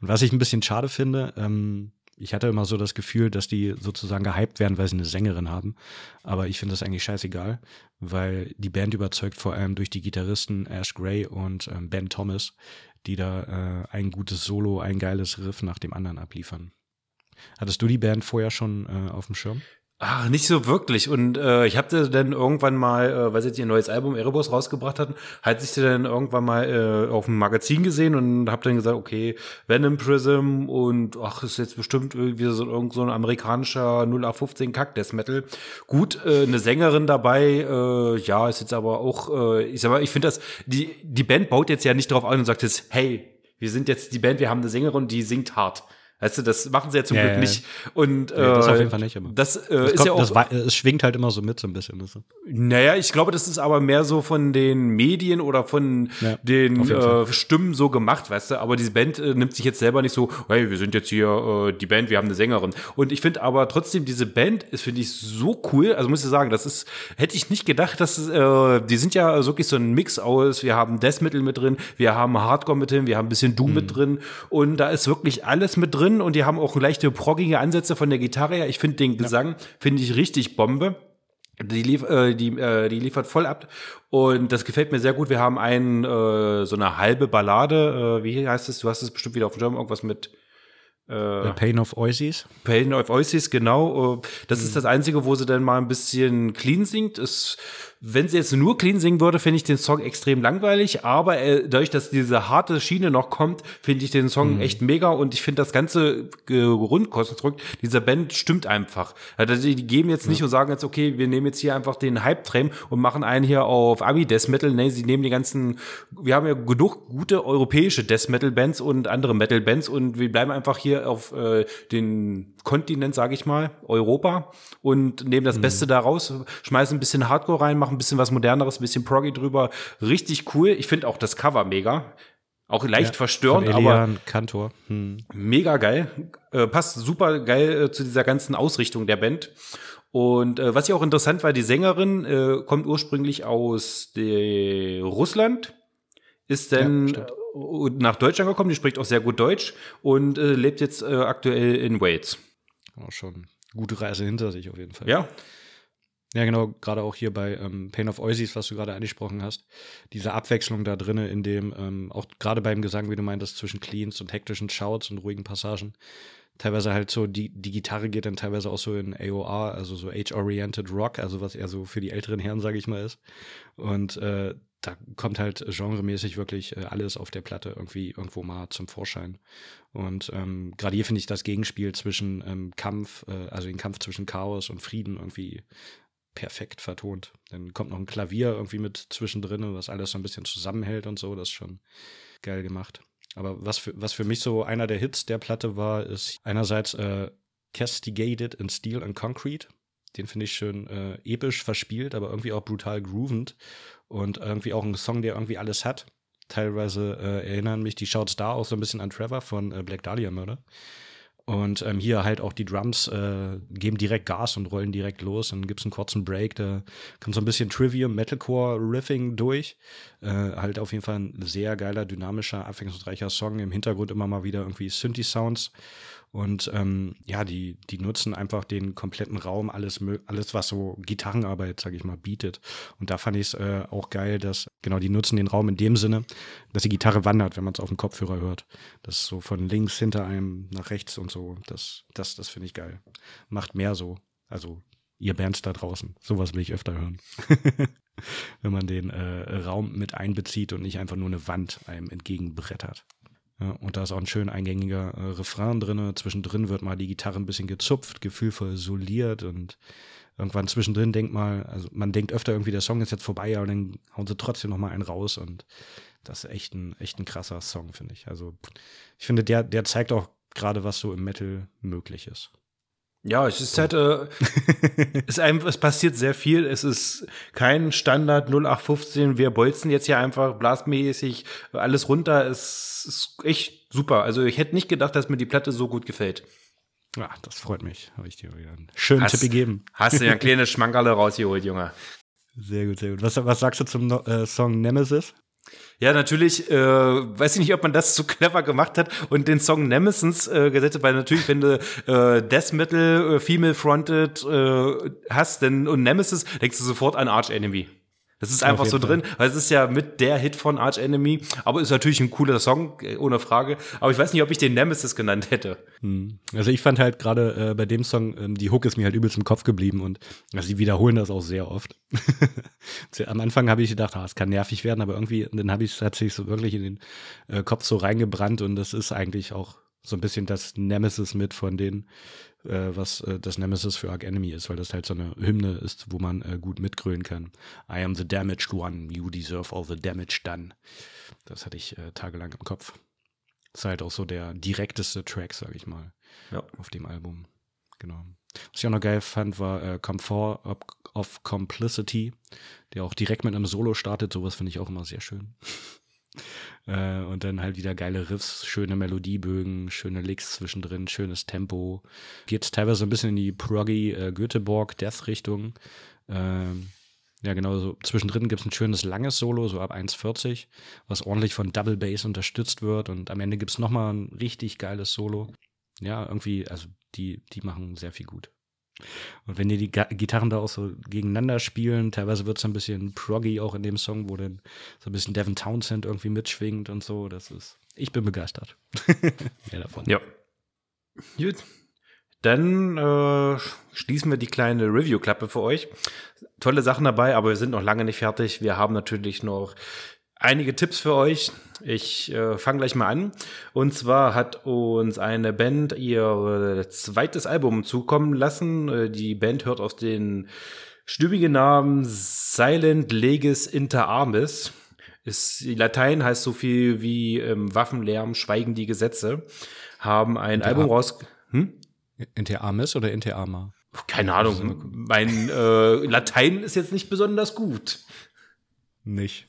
Und was ich ein bisschen schade finde, ähm, ich hatte immer so das Gefühl, dass die sozusagen gehypt werden, weil sie eine Sängerin haben. Aber ich finde das eigentlich scheißegal, weil die Band überzeugt vor allem durch die Gitarristen Ash Gray und ähm, Ben Thomas, die da äh, ein gutes Solo, ein geiles Riff nach dem anderen abliefern. Hattest du die Band vorher schon äh, auf dem Schirm? Ach, nicht so wirklich. Und äh, ich habe dann irgendwann mal, äh, weil sie jetzt ihr neues Album Erebos rausgebracht hatten, hat sich dann irgendwann mal äh, auf dem Magazin gesehen und habe dann gesagt, okay, Venom Prism und ach, ist jetzt bestimmt irgendwie so irgend so ein amerikanischer 0815 Kack Death Metal. Gut, äh, eine Sängerin dabei, äh, ja, ist jetzt aber auch, äh, ich sag mal, ich finde das, die die Band baut jetzt ja nicht drauf an und sagt jetzt, hey, wir sind jetzt die Band, wir haben eine Sängerin, die singt hart Weißt du, das machen sie ja zum Ja, Glück ja, ja. nicht. Und Nee, das äh, auf jeden Fall nicht, aber Das, äh, Es, ist kommt, ja auch. das, es schwingt halt immer so mit, so ein bisschen. Das so. Naja, ich glaube, das ist aber mehr so von den Medien oder von Ja, den äh, Stimmen so gemacht, weißt du. Aber diese Band äh, nimmt sich jetzt selber nicht so, hey, wir sind jetzt hier äh, die Band, wir haben eine Sängerin. Und ich finde aber trotzdem, diese Band ist, finde ich, so cool. Also muss ich sagen, das ist, hätte ich nicht gedacht, dass äh, die sind ja wirklich so ein Mix aus. Wir haben Death Metal mit drin, wir haben Hardcore mit drin, wir haben ein bisschen Doom Mhm. mit drin. Und da ist wirklich alles mit drin. Und die haben auch leichte proggige Ansätze von der Gitarre her. Ich finde den Gesang, finde ich richtig Bombe. Die, lief, äh, die, äh, die liefert voll ab und das gefällt mir sehr gut. Wir haben einen, äh, so eine halbe Ballade, äh, wie heißt es? Du hast es bestimmt wieder auf dem Schirm, irgendwas mit The Pain of Oasis. Pain of Oasis, genau. Äh, Das ist das Einzige, wo sie dann mal ein bisschen clean singt. Es, wenn sie jetzt nur clean singen würde, finde ich den Song extrem langweilig. Aber äh, dadurch, dass diese harte Schiene noch kommt, finde ich den Song echt mega. Und ich finde das ganze äh, Grundkonstrukt dieser Band stimmt einfach. Also die, die geben jetzt nicht und sagen jetzt, okay, wir nehmen jetzt hier einfach den Hype-Train und machen einen hier auf Abi-Death Metal. Nee, sie nehmen die ganzen, wir haben ja genug gute europäische Death Metal-Bands und andere Metal-Bands und wir bleiben einfach hier auf äh, den Kontinent, sage ich mal, Europa und nehmen das Beste da raus, schmeißen ein bisschen Hardcore rein, machen ein bisschen was Moderneres, ein bisschen Proggy drüber. Richtig cool. Ich finde auch das Cover mega. Auch leicht verstörend, Von aber Kantor. Hm. mega geil. Äh, passt super geil äh, zu dieser ganzen Ausrichtung der Band. Und äh, was ja auch interessant war, die Sängerin äh, kommt ursprünglich aus Russland, ist dann Ja, äh, nach Deutschland gekommen, die spricht auch sehr gut Deutsch und äh, lebt jetzt aktuell in Wales. Auch schon gute Reise hinter sich auf jeden Fall. Ja, Ja, genau, gerade auch hier bei ähm, Pain of Oasis, was du gerade angesprochen hast, diese Abwechslung da drinne, in dem, ähm, auch gerade beim Gesang, wie du meintest, zwischen Cleans und hektischen Shouts und ruhigen Passagen, teilweise halt so, die, die Gitarre geht dann teilweise auch so in AOR, also so Age-Oriented Rock, also was eher so für die älteren Herren, sage ich mal, ist. Und äh, da kommt halt genremäßig wirklich äh, alles auf der Platte irgendwie irgendwo mal zum Vorschein. Und ähm, gerade hier finde ich das Gegenspiel zwischen ähm, Kampf, äh, also den Kampf zwischen Chaos und Frieden irgendwie perfekt vertont. Dann kommt noch ein Klavier irgendwie mit zwischendrin, was alles so ein bisschen zusammenhält und so. Das ist schon geil gemacht. Aber was für, was für mich so einer der Hits der Platte war, ist einerseits äh, Castigated in Steel and Concrete. Den finde ich schön äh, episch verspielt, aber irgendwie auch brutal groovend. Und irgendwie auch ein Song, der irgendwie alles hat. Teilweise äh, erinnern mich die Shouts da auch so ein bisschen an Trevor von äh, Black Dahlia Murder. Und ähm, hier halt auch die Drums äh, geben direkt Gas und rollen direkt los. Dann gibt's einen kurzen Break, da kommt so ein bisschen Trivium, Metalcore-Riffing durch. Äh, halt auf jeden Fall ein sehr geiler, dynamischer, abwechslungsreicher Song. Im Hintergrund immer mal wieder irgendwie Synthi-Sounds. Und ähm, ja, die, die nutzen einfach den kompletten Raum, alles, alles was so Gitarrenarbeit, sag ich mal, bietet. Und da fand ich es äh, auch geil, dass, genau, die nutzen den Raum in dem Sinne, dass die Gitarre wandert, wenn man es auf dem Kopfhörer hört. Das ist so von links hinter einem nach rechts und so. Das, das, das finde ich geil. Macht mehr so. Also, ihr Bands da draußen. Sowas will ich öfter hören. wenn man den äh, Raum mit einbezieht und nicht einfach nur eine Wand einem entgegenbrettert. Und da ist auch ein schön eingängiger äh, Refrain drin. Zwischendrin wird mal die Gitarre ein bisschen gezupft, gefühlvoll soliert und irgendwann zwischendrin denkt mal, also man denkt öfter irgendwie, der Song ist jetzt vorbei, aber dann hauen sie trotzdem noch mal einen raus und das ist echt ein, echt ein krasser Song, finde ich. Also ich finde, der, der zeigt auch gerade, was so im Metal möglich ist. Ja, es ist halt, äh, es, einem, es passiert sehr viel. Es ist kein Standard 0815. Wir bolzen jetzt hier einfach blastmäßig alles runter. Es ist echt super. Also ich hätte nicht gedacht, dass mir die Platte so gut gefällt. Ja, das freut mich. Habe ich dir wieder einen schönen Hast- Tipp gegeben. Hast du ja ein kleines Schmankerle rausgeholt, Junge. Sehr gut, sehr gut. Was, was sagst du zum No- äh, Song Nemesis? Ja, natürlich, äh, weiß ich nicht, ob man das so clever gemacht hat und den Song Nemesis äh, gesetzt hat, weil natürlich, wenn du äh, Death Metal, äh, Female Fronted äh, hast denn, und Nemesis, denkst du sofort an Arch Enemy. Das ist einfach so drin, weil es ist ja mit der Hit von Arch Enemy, aber ist natürlich ein cooler Song, äh, ohne Frage. Aber ich weiß nicht, ob ich den Nemesis genannt hätte. Hm. Also ich fand halt gerade äh, bei dem Song, ähm, die Hook ist mir halt übelst im Kopf geblieben und also die wiederholen das auch sehr oft. Am Anfang habe ich gedacht, ah, es kann nervig werden, aber irgendwie, dann habe ich hat sich so wirklich in den äh, Kopf so reingebrannt und das ist eigentlich auch so ein bisschen das Nemesis mit von äh, was äh, das Nemesis für Arc Enemy ist, weil das halt so eine Hymne ist, wo man äh, gut mitgrölen kann. I am the damaged one, you deserve all the damage done. Das hatte ich äh, tagelang im Kopf. Ist halt auch so der direkteste Track, sag ich mal, Ja. auf dem Album. Genau. Was ich auch noch geil fand, war äh, Comfort of, of Complicity, der auch direkt mit einem Solo startet. Sowas finde ich auch immer sehr schön. Äh, und dann halt wieder geile Riffs, schöne Melodiebögen, schöne Licks zwischendrin, schönes Tempo. Geht teilweise ein bisschen in die proggy äh, Göteborg-Death-Richtung. Ähm, ja, genau, so zwischendrin gibt es ein schönes langes Solo, so ab 1,40, was ordentlich von Double Bass unterstützt wird. Und am Ende gibt es nochmal ein richtig geiles Solo. Ja, irgendwie, also die, die machen sehr viel gut. Und wenn die die Gitarren da auch so gegeneinander spielen, teilweise wird es ein bisschen proggy auch in dem Song, wo dann so ein bisschen Devin Townsend irgendwie mitschwingt und so. Das ist, ich bin begeistert. Mehr davon. Ja. Gut. Dann äh, schließen wir die kleine Review-Klappe für euch. Tolle Sachen dabei, aber wir sind noch lange nicht fertig. Wir haben natürlich noch einige Tipps für euch. Ich äh, fange gleich mal an. Und zwar hat uns eine Band ihr zweites Album zukommen lassen. Äh, Die Band hört auf den stümmigen Namen Silent Legis Inter Armis. Ist, Latein heißt so viel wie ähm, Waffenlärm, schweigen die Gesetze. Haben ein Inter Album raus... Hm? Inter Armis oder Inter Arma? Keine Ahnung. Mein äh, Latein ist jetzt nicht besonders gut. Nicht.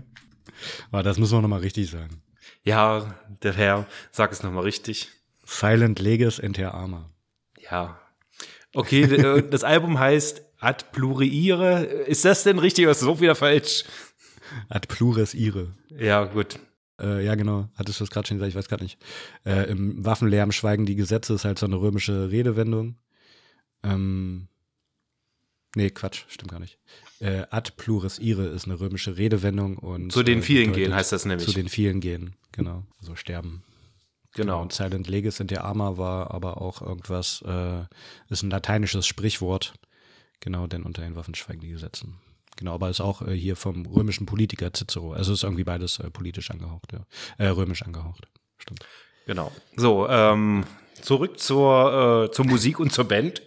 Aber das müssen wir nochmal richtig sagen. Ja, der Herr, sag es nochmal richtig. Silent Legis Inter Arma. Ja. Okay, äh, das Album heißt Ad Pluriire. Ist das denn richtig oder ist das auch wieder falsch? Ad plures ire. Ja, gut. Äh, ja, genau. Hattest du das gerade schon gesagt? Ich weiß gar nicht. Äh, Im Waffenlärm schweigen die Gesetze ist halt so eine römische Redewendung. Ähm, nee, Quatsch, stimmt gar nicht. Äh, ad plures ire ist eine römische Redewendung und Zu den äh, vielen bedeutet- gehen heißt das nämlich. Zu den vielen gehen, genau. So sterben. Genau. Und Silent Legis in der Arma war aber auch irgendwas, äh, ist ein lateinisches Sprichwort. Genau, denn unter den Waffen schweigen die Gesetzen. Genau, aber ist auch äh, hier vom römischen Politiker Cicero. Also ist irgendwie beides äh, politisch angehaucht, ja. Äh, römisch angehaucht. Stimmt. Genau. So, ähm, zurück zur, äh, zur Musik und zur Band.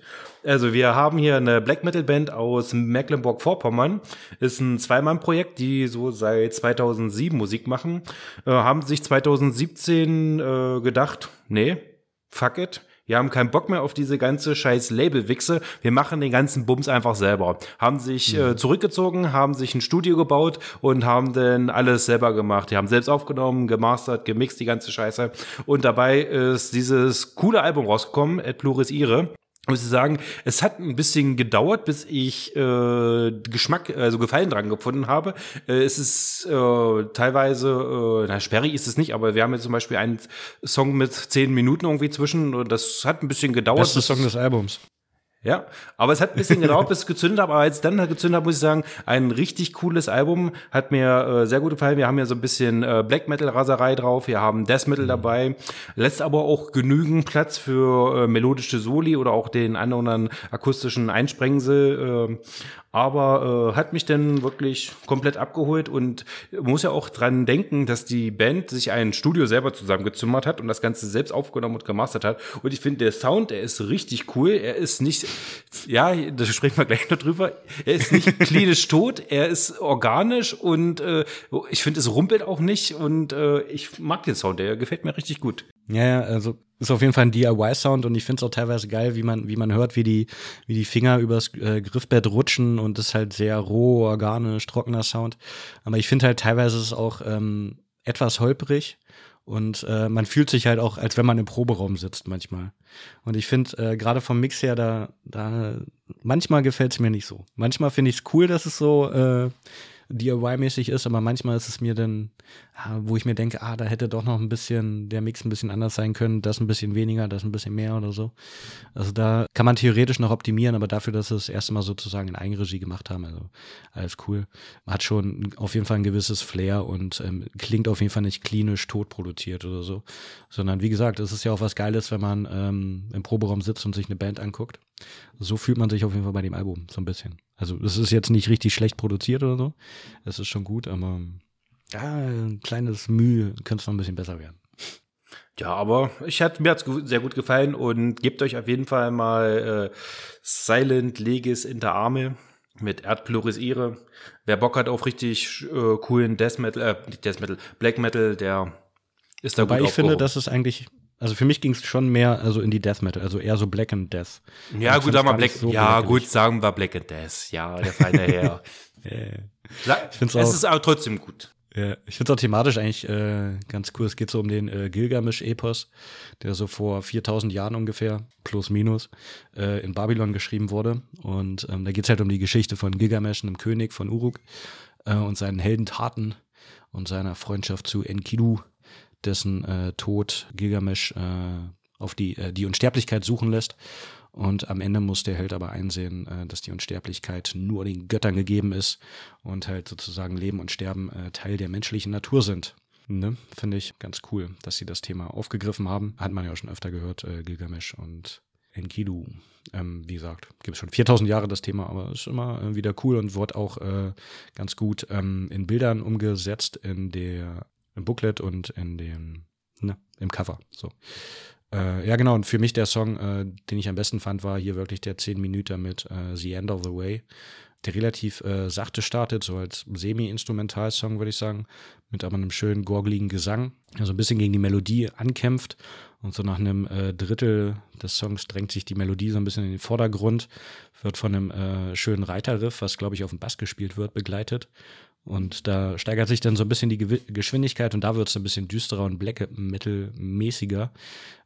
Also wir haben hier eine Black Metal Band aus Mecklenburg-Vorpommern. Ist ein Zweimann-Projekt, die so seit 2007 Musik machen. Äh, haben sich 2017 äh, gedacht, nee, fuck it. Wir haben keinen Bock mehr auf diese ganze scheiß Label-Wichse. Wir machen den ganzen Bums einfach selber. Haben sich äh, zurückgezogen, haben sich ein Studio gebaut und haben dann alles selber gemacht. Die haben selbst aufgenommen, gemastert, gemixt, die ganze Scheiße. Und dabei ist dieses coole Album rausgekommen, Et Pluris Ire muss ich sagen, es hat ein bisschen gedauert, bis ich äh, Geschmack, also Gefallen dran gefunden habe. Äh, es ist äh, teilweise, äh, na, sperrig ist es nicht, aber wir haben jetzt zum Beispiel einen Song mit zehn Minuten irgendwie zwischen und das hat ein bisschen gedauert. Bester bis- Song des Albums. Ja, aber es hat ein bisschen gedauert, bis es gezündet hat, aber als es dann gezündet hat, muss ich sagen, ein richtig cooles Album, hat mir äh, sehr gut gefallen. Wir haben ja so ein bisschen äh, Black Metal Raserei drauf, wir haben Death Metal dabei, lässt aber auch genügend Platz für äh, melodische Soli oder auch den anderen akustischen Einsprengsel, äh, aber äh, hat mich dann wirklich komplett abgeholt und muss ja auch dran denken, dass die Band sich ein Studio selber zusammengezimmert hat und das Ganze selbst aufgenommen und gemastert hat. Und ich finde, der Sound, der ist richtig cool. Er ist nicht, ja, da sprechen wir gleich noch drüber. Er ist nicht klinisch tot, er ist organisch und äh, ich finde, es rumpelt auch nicht und äh, ich mag den Sound, der gefällt mir richtig gut. Ja, also ist auf jeden Fall ein DIY-Sound und ich finde es auch teilweise geil, wie man, wie man hört, wie die, wie die Finger übers äh, Griffbett rutschen und das ist halt sehr roh, organisch, trockener Sound. Aber ich finde halt teilweise ist es auch ähm, etwas holprig und äh, man fühlt sich halt auch, als wenn man im Proberaum sitzt manchmal. Und ich finde, äh, gerade vom Mix her, da, da manchmal gefällt es mir nicht so. Manchmal finde ich es cool, dass es so äh, DIY-mäßig ist, aber manchmal ist es mir dann, wo ich mir denke, ah, da hätte doch noch ein bisschen, der Mix ein bisschen anders sein können, das ein bisschen weniger, das ein bisschen mehr oder so. Also da kann man theoretisch noch optimieren, aber dafür, dass sie das erste Mal sozusagen in Eigenregie gemacht haben, also alles cool. Hat schon auf jeden Fall ein gewisses Flair und ähm, klingt auf jeden Fall nicht klinisch tot produziert oder so, sondern wie gesagt, es ist ja auch was Geiles, wenn man ähm, im Proberaum sitzt und sich eine Band anguckt. So fühlt man sich auf jeden Fall bei dem Album so ein bisschen. Also es ist jetzt nicht richtig schlecht produziert oder so. Es ist schon gut, aber ja, ein kleines Mühe könnte es noch ein bisschen besser werden. Ja, aber ich hat, mir hat's gu- sehr gut gefallen und gebt euch auf jeden Fall mal äh, Silent Legis Inter Arme mit Erdpluris Ire. Wer Bock hat auf richtig äh, coolen Death Metal, äh, nicht Death Metal, Black Metal, der Ist da Wobei gut ich finde, das ist eigentlich, also für mich ging es schon mehr also in die Death Metal, also eher so Black and Death. Ja, Ich gut, sagen wir Black. so ja, gut, sagen wir Black and Death. Ja, der feine Herr. Ich find's es auch- ist aber trotzdem gut. Ja, ich finde es auch thematisch eigentlich äh, ganz cool. Es geht so um den äh, Gilgamesch-Epos, der so vor 4000 Jahren ungefähr, plus minus, äh, in Babylon geschrieben wurde. Und ähm, da geht es halt um die Geschichte von Gilgamesch, einem König von Uruk, äh, und seinen Heldentaten und seiner Freundschaft zu Enkidu, dessen äh, Tod Gilgamesch äh, auf die, die Unsterblichkeit suchen lässt. Und am Ende muss der Held aber einsehen, äh, dass die Unsterblichkeit nur den Göttern gegeben ist und halt sozusagen Leben und Sterben äh, Teil der menschlichen Natur sind. Ne? Finde ich ganz cool, dass sie das Thema aufgegriffen haben. Hat man ja auch schon öfter gehört, äh, Gilgamesh und Enkidu. Ähm, wie gesagt, gibt es schon 4000 Jahre das Thema, aber ist immer wieder cool und wird auch äh, ganz gut ähm, in Bildern umgesetzt in der im Booklet und in dem ne, im Cover. So. Äh, ja, genau. Und für mich der Song, äh, den ich am besten fand, war hier wirklich der 10 Minuten mit äh, The End of the Way. Der relativ äh, sachte startet, so als Semi-Instrumentalsong, würde ich sagen, mit aber einem schönen, gorgligen Gesang, der so ein bisschen gegen die Melodie ankämpft. Und so nach einem äh, Drittel des Songs drängt sich die Melodie so ein bisschen in den Vordergrund, wird von einem äh, schönen Reiterriff, was glaube ich auf dem Bass gespielt wird, begleitet. Und da steigert sich dann so ein bisschen die Gewi Geschwindigkeit und da wird es ein bisschen düsterer und Black Metal-mäßiger.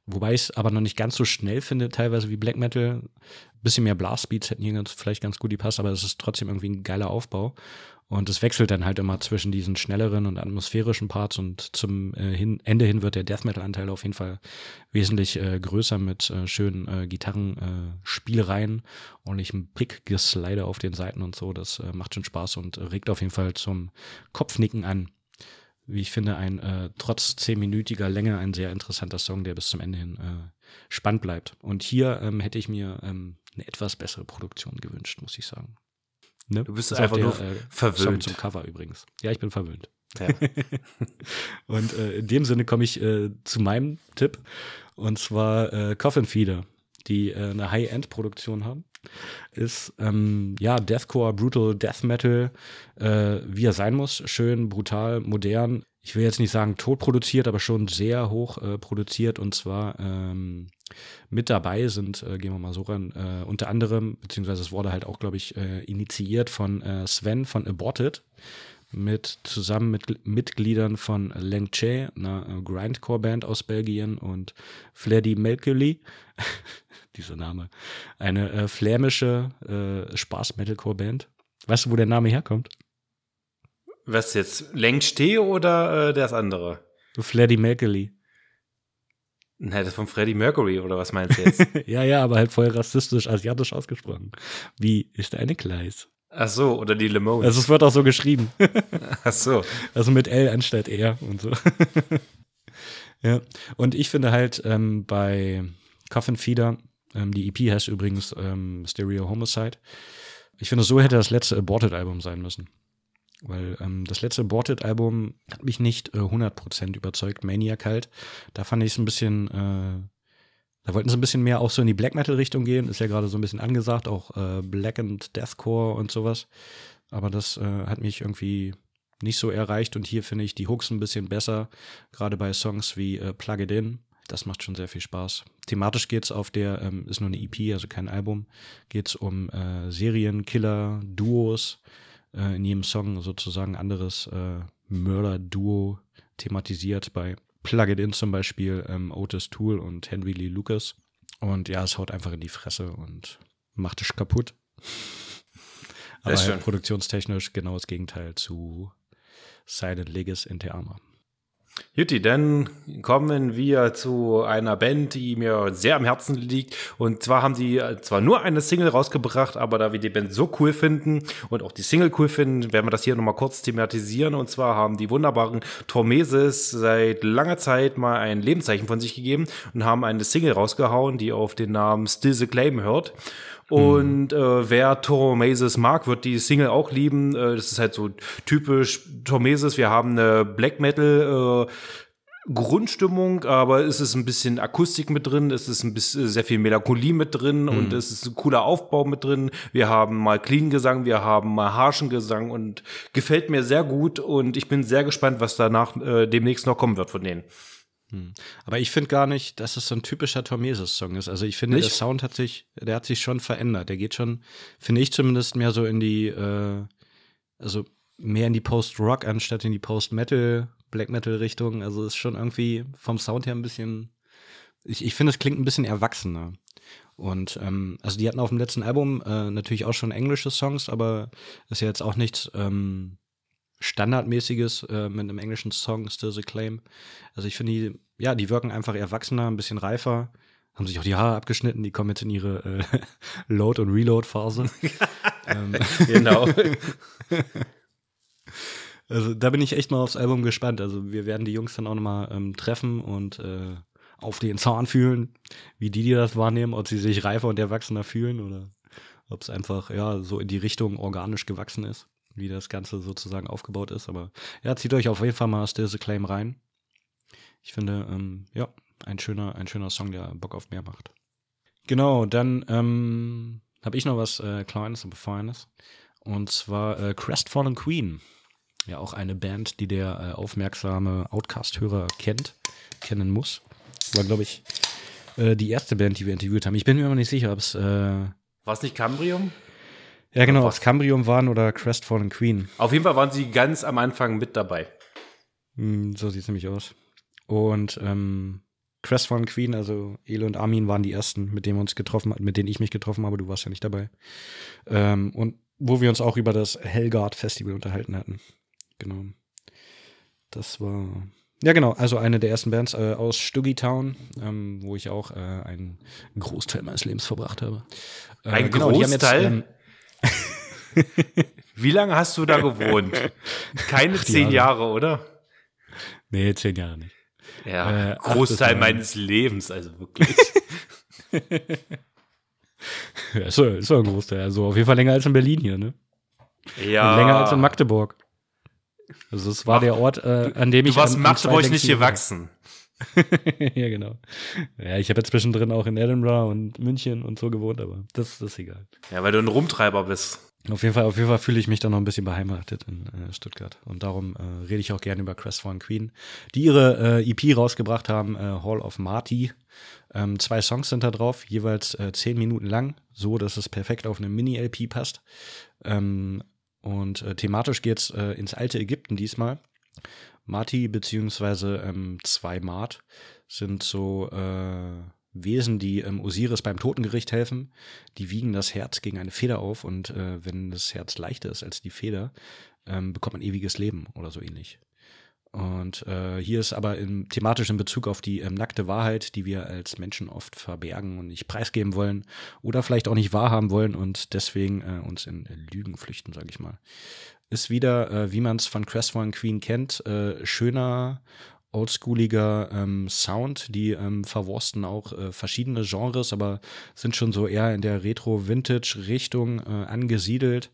Wobei ich es aber noch nicht ganz so schnell finde, teilweise wie Black Metal. bisschen mehr Blast-Beats hätten hier ganz, vielleicht ganz gut gepasst, aber es ist trotzdem irgendwie ein geiler Aufbau. Und es wechselt dann halt immer zwischen diesen schnelleren und atmosphärischen Parts und zum äh, hin, Ende hin wird der Death Metal-Anteil auf jeden Fall wesentlich äh, größer mit äh, schönen äh, Gitarrenspielereien, äh, ordentlichem Pick-Geslide auf den Seiten und so. Das äh, macht schon Spaß und regt auf jeden Fall zum Kopfnicken an. Wie ich finde, ein äh, trotz zehnminütiger Länge ein sehr interessanter Song, der bis zum Ende hin äh, spannend bleibt. Und hier ähm, hätte ich mir ähm, eine etwas bessere Produktion gewünscht, muss ich sagen. Ne? Du bist Das einfach auch nur Song verwöhnt. zum Cover übrigens. Ja, ich bin verwöhnt. Ja. Und äh, in dem Sinne komme ich äh, zu meinem Tipp. Und zwar äh, Coffin Feeder, die äh, eine High-End-Produktion haben. Ist ähm, ja Deathcore, Brutal Death Metal, äh, wie er sein muss. Schön, brutal, modern. Ich will jetzt nicht sagen tot produziert, aber schon sehr hoch äh, produziert. Und zwar ähm, mit dabei sind, äh, gehen wir mal so ran, äh, unter anderem, beziehungsweise es wurde halt auch, glaube ich, äh, initiiert von äh, Sven von Aborted mit zusammen mit Mitgliedern von Lengche, einer äh, Grindcore-Band aus Belgien, und Fleddy Melkely, dieser Name, eine äh, flämische äh, Spaß-Metalcore-Band. Weißt du, wo der Name herkommt? Was jetzt? Längsteh oder äh, das andere? Fleddy Melkely. Nein, das ist von Freddie Mercury oder was meinst du jetzt? ja, ja, aber halt voll rassistisch, asiatisch ausgesprochen. Wie ist eine Kleis? Ach so, oder die Lemons. Also es wird auch so geschrieben. Ach so. Also mit L anstatt R und so. ja. Und ich finde halt ähm, bei Coffin Feeder, ähm, die EP heißt übrigens ähm, Stereo Homicide. Ich finde, so hätte das letzte Aborted-Album sein müssen. Weil ähm, das letzte Aborted-Album hat mich nicht äh, 100% überzeugt, Maniac halt. Da fand ich es ein bisschen, äh, da wollten sie ein bisschen mehr auch so in die Black Metal-Richtung gehen. Ist ja gerade so ein bisschen angesagt, auch äh, Black and Deathcore und sowas. Aber das äh, hat mich irgendwie nicht so erreicht. Und hier finde ich die Hooks ein bisschen besser, gerade bei Songs wie äh, Plug It In. Das macht schon sehr viel Spaß. Thematisch geht's auf der, ähm, ist nur eine EP, also kein Album, geht's um äh, Serienkiller, Duos, äh, in jedem Song sozusagen anderes äh, Mörder-Duo thematisiert. Bei Plug It In zum Beispiel ähm, Otis Tool und Henry Lee Lucas. Und ja, es haut einfach in die Fresse und macht es kaputt. Aber halt produktionstechnisch genau das Gegenteil zu Silent Legis in Te Ama. Jutti, dann kommen wir zu einer Band, die mir sehr am Herzen liegt. Und zwar haben die äh, zwar nur eine Single rausgebracht, aber da wir die Band so cool finden und auch die Single cool finden, werden wir das hier nochmal kurz thematisieren. Und zwar haben die wunderbaren Tormeses seit langer Zeit mal ein Lebenszeichen von sich gegeben und haben eine Single rausgehauen, die auf den Namen Still the Claim hört. Und äh, wer Tormeses mag, wird die Single auch lieben. Äh, das ist halt so typisch Tormeses. Wir haben eine Black Metal äh, Grundstimmung, aber es ist ein bisschen Akustik mit drin, es ist ein bisschen sehr viel Melancholie mit drin und es ist ein cooler Aufbau mit drin. Wir haben mal clean Gesang, wir haben mal harschen Gesang und gefällt mir sehr gut und ich bin sehr gespannt, was danach äh, demnächst noch kommen wird von denen. Hm. Aber ich finde gar nicht, dass es so ein typischer Tormeses-Song ist. Also ich finde, Nicht? der Sound hat sich, der hat sich schon verändert. Der geht schon, finde ich zumindest, mehr so in die, äh, also mehr in die Post-Rock anstatt in die Post-Metal, Black Metal-Richtung. Also ist schon irgendwie vom Sound her ein bisschen, ich, ich finde, es klingt ein bisschen erwachsener. Und ähm, also die hatten auf dem letzten Album äh, natürlich auch schon englische Songs, aber ist ja jetzt auch nichts ähm, Standardmäßiges äh, mit einem englischen Song, Still the Claim. Also ich finde, die, ja, die wirken einfach erwachsener, ein bisschen reifer. Haben sich auch die Haare abgeschnitten, die kommen jetzt in ihre äh, Load- und Reload-Phase. ähm, Genau. also da bin ich echt mal aufs Album gespannt. Also wir werden die Jungs dann auch nochmal ähm, treffen und äh, auf den Zahn fühlen, wie die, die das wahrnehmen, ob sie sich reifer und erwachsener fühlen oder ob es einfach ja so in die Richtung organisch gewachsen ist, wie das Ganze sozusagen aufgebaut ist. Aber ja, zieht euch auf jeden Fall mal Still the Claim rein. Ich finde, ähm, ja, ein schöner, ein schöner Song, der Bock auf mehr macht. Genau, dann ähm, habe ich noch was äh, Kleines und Feines. Und zwar äh, Crestfallen Queen. Ja, auch eine Band, die der äh, aufmerksame Outcast-Hörer kennt, kennen muss. War, glaube ich, äh, die erste Band, die wir interviewt haben. Ich bin mir aber nicht sicher, ob es, äh, War es nicht Cambrium? Genau, ob es Cambrium waren oder Crestfallen Queen. Auf jeden Fall waren sie ganz am Anfang mit dabei. Hm, so sieht es nämlich aus. Und ähm, Crestfallen Queen, also Ele und Armin waren die ersten, mit denen wir uns getroffen mit denen ich mich getroffen habe, du warst ja nicht dabei. Ähm, und wo wir uns auch über das Hellgard Festival unterhalten hatten. Genau. Das war. Ja, genau, also eine der ersten Bands äh, aus Stuggytown, ähm, wo ich auch äh, einen Großteil meines Lebens verbracht habe. Äh, Ein die haben jetzt, Großteil? ähm, Wie lange hast du da gewohnt? Keine zehn Jahre, oder? nee, zehn Jahre nicht. Ja, Äh, Großteil meines Lebens, also wirklich. Ja, ist so, ist ein Großteil. Also auf jeden Fall länger als in Berlin hier, ne? ja. Und länger als in Magdeburg. Also es war der Ort, äh, an dem ich Du warst in am Magdeburg nicht zweitlängsten war. ja, genau. Ja, ich habe ja zwischendrin auch in Edinburgh und München und so gewohnt, aber das, das ist egal. Ja, weil du ein Rumtreiber bist. Auf jeden Fall, auf jeden Fall fühle ich mich da noch ein bisschen beheimatet in äh, Stuttgart. Und darum äh, rede ich auch gerne über Crestfallen Queen, die ihre äh, EP rausgebracht haben, äh, Hall of Marty. Ähm, zwei Songs sind da drauf, jeweils äh, zehn Minuten lang, so dass es perfekt auf eine Mini-LP passt. Ähm, und äh, thematisch geht's äh, ins alte Ägypten diesmal. Marti beziehungsweise ähm, zwei Mart sind so äh, Wesen, die ähm, Osiris beim Totengericht helfen. Die wiegen das Herz gegen eine Feder auf und äh, wenn das Herz leichter ist als die Feder, ähm, bekommt man ewiges Leben oder so ähnlich. Und äh, hier ist aber thematisch in Bezug auf die ähm, nackte Wahrheit, die wir als Menschen oft verbergen und nicht preisgeben wollen oder vielleicht auch nicht wahrhaben wollen und deswegen äh, uns in Lügen flüchten, sage ich mal. Ist wieder, äh, wie man es von Crestfallen Queen kennt, äh, schöner, oldschooliger ähm, Sound. Die ähm, verwursten auch äh, verschiedene Genres, aber sind schon so eher in der Retro-Vintage-Richtung äh, angesiedelt.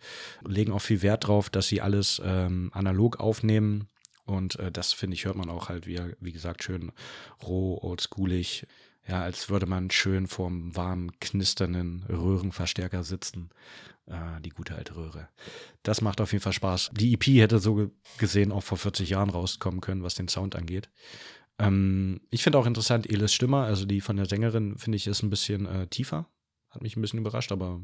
Legen auch viel Wert drauf, dass sie alles ähm, analog aufnehmen. Und äh, das, finde ich, hört man auch halt, wie, wie gesagt, schön roh, oldschoolig. Ja, als würde man schön vorm warmen, knisternden Röhrenverstärker sitzen. Äh, die gute alte Röhre. Das macht auf jeden Fall Spaß. Die EP hätte so ge- gesehen auch vor 40 Jahren rauskommen können, was den Sound angeht. Ähm, ich finde auch interessant, Elis Stimme, also die von der Sängerin, finde ich, ist ein bisschen äh, tiefer. Hat mich ein bisschen überrascht, aber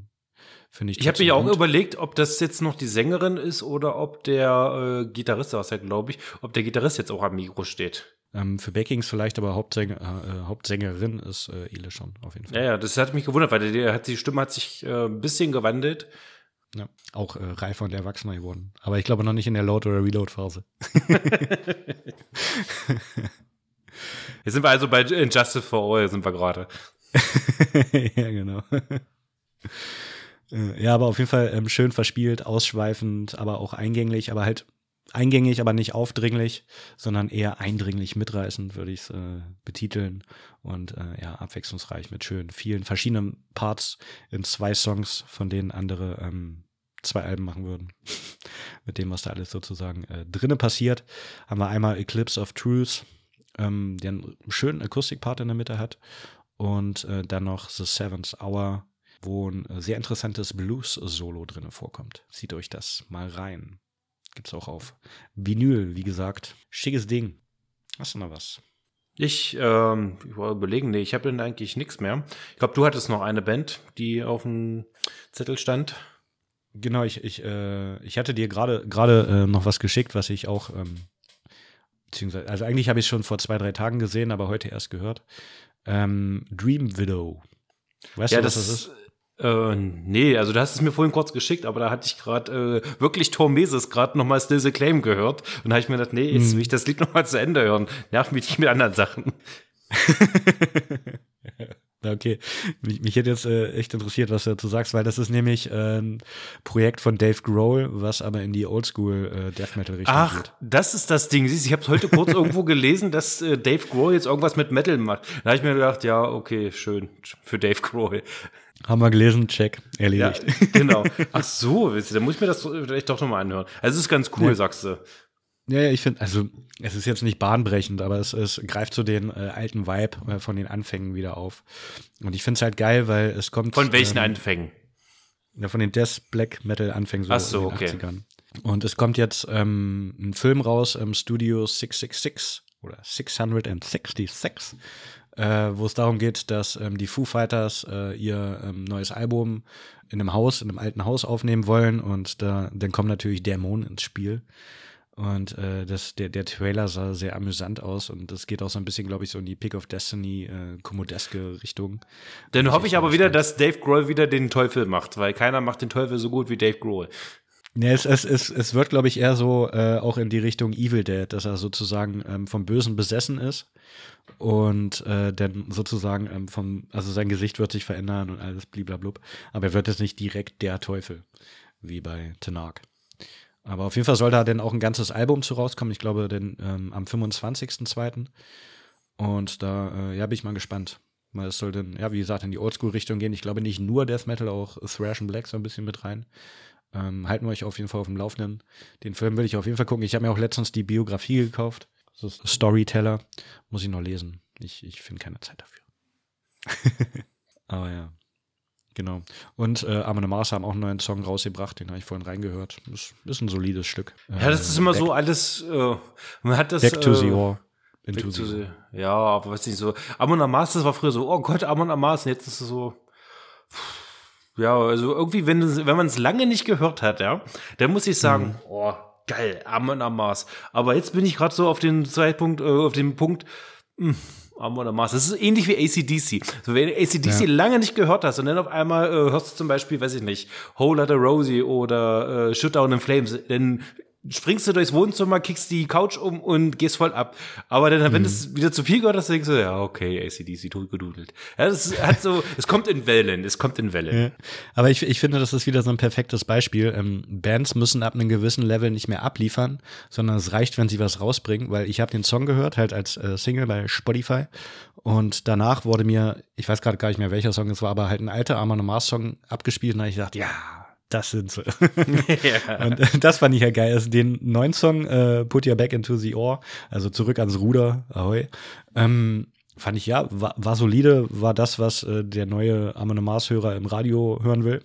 finde ich. Ich habe mich auch überlegt, ob das jetzt noch die Sängerin ist oder ob der äh, Gitarrist, was halt glaube ich, ob der Gitarrist jetzt auch am Mikro steht. Ähm, für Backings vielleicht, aber Hauptsänger, äh, Hauptsängerin ist äh, Ele schon, auf jeden Fall. Ja, ja, das hat mich gewundert, weil hat, die Stimme hat sich äh, ein bisschen gewandelt. Ja, auch äh, reifer und erwachsener geworden. Aber ich glaube noch nicht in der Load- oder Reload-Phase. Jetzt sind wir also bei Injustice for All, sind wir gerade. ja, genau. Äh, ja, aber auf jeden Fall ähm, schön verspielt, ausschweifend, aber auch eingänglich, aber halt eingängig, aber nicht aufdringlich, sondern eher eindringlich mitreißend, würde ich es äh, betiteln. Und äh, ja, abwechslungsreich mit schön vielen verschiedenen Parts in zwei Songs, von denen andere ähm, zwei Alben machen würden. mit dem, was da alles sozusagen äh, drinne passiert, haben wir einmal Eclipse of Truth, ähm, der einen schönen Akustikpart in der Mitte hat. Und äh, dann noch The Seventh Hour, wo ein äh, sehr interessantes Blues-Solo drin vorkommt. Zieht euch das mal rein. Gibt's auch auf Vinyl, wie gesagt. Schickes Ding. Hast du noch was? Ich, ähm, ich war überlegen, nee, ich habe denn eigentlich nichts mehr. Ich glaube, du hattest noch eine Band, die auf dem Zettel stand. Genau, ich, ich, äh, ich hatte dir gerade gerade äh, noch was geschickt, was ich auch, ähm, beziehungsweise, also eigentlich habe ich es schon vor zwei, drei Tagen gesehen, aber heute erst gehört. Ähm, Dream Widow. Weißt ja, du, was das, das ist? Äh, nee, also du hast es mir vorhin kurz geschickt, aber da hatte ich gerade äh, wirklich Tormeses gerade nochmal Still the Claim gehört. Und da habe ich mir gedacht, nee, jetzt hm. will ich das Lied nochmal zu Ende hören. Nerv mich nicht mit anderen Sachen. okay. Mich, mich hätte jetzt äh, echt interessiert, was du dazu sagst, weil das ist nämlich äh, ein Projekt von Dave Grohl, was aber in die Oldschool äh, Death Metal Richtung Ach, geht. das ist das Ding. Siehst, ich habe heute kurz irgendwo gelesen, dass äh, Dave Grohl jetzt irgendwas mit Metal macht. Da habe ich mir gedacht, ja, okay, schön für Dave Grohl. Haben wir gelesen, check, erledigt. Ja, genau. Ach so, da muss ich mir das vielleicht doch nochmal anhören. Also es ist ganz cool, ja. sagst du. Ja, ja, ich finde, also es ist jetzt nicht bahnbrechend, aber es, es greift so den äh, alten Vibe äh, von den Anfängen wieder auf. Und ich finde es halt geil, weil es kommt. Von welchen ähm, Anfängen? Ja, von den Death Black Metal Anfängen so, Ach so in den okay. 80ern. Und es kommt jetzt ähm, ein Film raus im Studio 666 oder 666 äh, wo es darum geht, dass ähm, die Foo Fighters äh, ihr ähm, neues Album in einem Haus, in einem alten Haus aufnehmen wollen und da, dann kommen natürlich Dämonen ins Spiel. Und äh, das, der, der Trailer sah sehr amüsant aus und das geht auch so ein bisschen, glaube ich, so in die Pick of Destiny äh, kommodeske Richtung. Dann hoffe ich aber wieder, dass Dave Grohl wieder den Teufel macht, weil keiner macht den Teufel so gut wie Dave Grohl. Ja, es, es, es, es wird, glaube ich, eher so äh, auch in die Richtung Evil Dead, dass er sozusagen ähm, vom Bösen besessen ist und äh, dann sozusagen ähm, vom, also sein Gesicht wird sich verändern und alles bliblablub. Aber er wird jetzt nicht direkt der Teufel, wie bei Tenark. Aber auf jeden Fall soll da dann auch ein ganzes Album zu rauskommen. Ich glaube, denn ähm, am 25.02. Und da, äh, ja, bin ich mal gespannt. Weil es soll dann, ja, wie gesagt, in die Oldschool-Richtung gehen. Ich glaube nicht nur Death Metal, auch Thrash and Black so ein bisschen mit rein. Ähm, halten wir euch auf jeden Fall auf dem Laufenden. Den Film will ich auf jeden Fall gucken. Ich habe mir auch letztens die Biografie gekauft. Ist Storyteller. Muss ich noch lesen. Ich, ich finde keine Zeit dafür. Aber ja. Genau. Und äh, Amon Mars haben auch einen neuen Song rausgebracht, den habe ich vorhin reingehört. Das ist ein solides Stück. Ja, das ist immer back, so alles, äh, man hat das. Back to the War. Into the, the, ja, aber weiß nicht so. Amon Mars, das war früher so, oh Gott, Amon Mars, und jetzt ist es so. Pff, ja, also irgendwie, wenn, wenn man es lange nicht gehört hat, ja, dann muss ich sagen, mhm. oh, geil, Amon Amas. Aber jetzt bin ich gerade so auf den Zeitpunkt, äh, auf dem Punkt, mh, hm, Amon Amas. Das ist ähnlich wie ACDC. So, wenn du ACDC ja. lange nicht gehört hast und dann auf einmal äh, hörst du zum Beispiel, weiß ich nicht, Whole Lotta Rosie oder äh, Shoot Down in Flames, dann springst du durchs Wohnzimmer, kickst die Couch um und gehst voll ab. Aber dann, wenn mhm. es wieder zu viel gehört hast, denkst du, ja, okay, ACDC gedudelt. Ja, das hat so, es kommt in Wellen, es kommt in Wellen. Ja. Aber ich, ich finde, das ist wieder so ein perfektes Beispiel. Ähm, Bands müssen ab einem gewissen Level nicht mehr abliefern, sondern es reicht, wenn sie was rausbringen, weil ich habe den Song gehört, halt als äh, Single bei Spotify und danach wurde mir, ich weiß gerade gar nicht mehr, welcher Song es war, aber halt ein alter Armand Mars Song abgespielt und da habe ich gedacht, ja, das sind sie. ja. Und äh, das fand ich ja geil. Also den neuen Song, äh, Put Your Back into the Oar, also zurück ans Ruder, ahoi, ähm, fand ich ja, war, war solide, war das, was äh, der neue Amon Mars-Hörer im Radio hören will.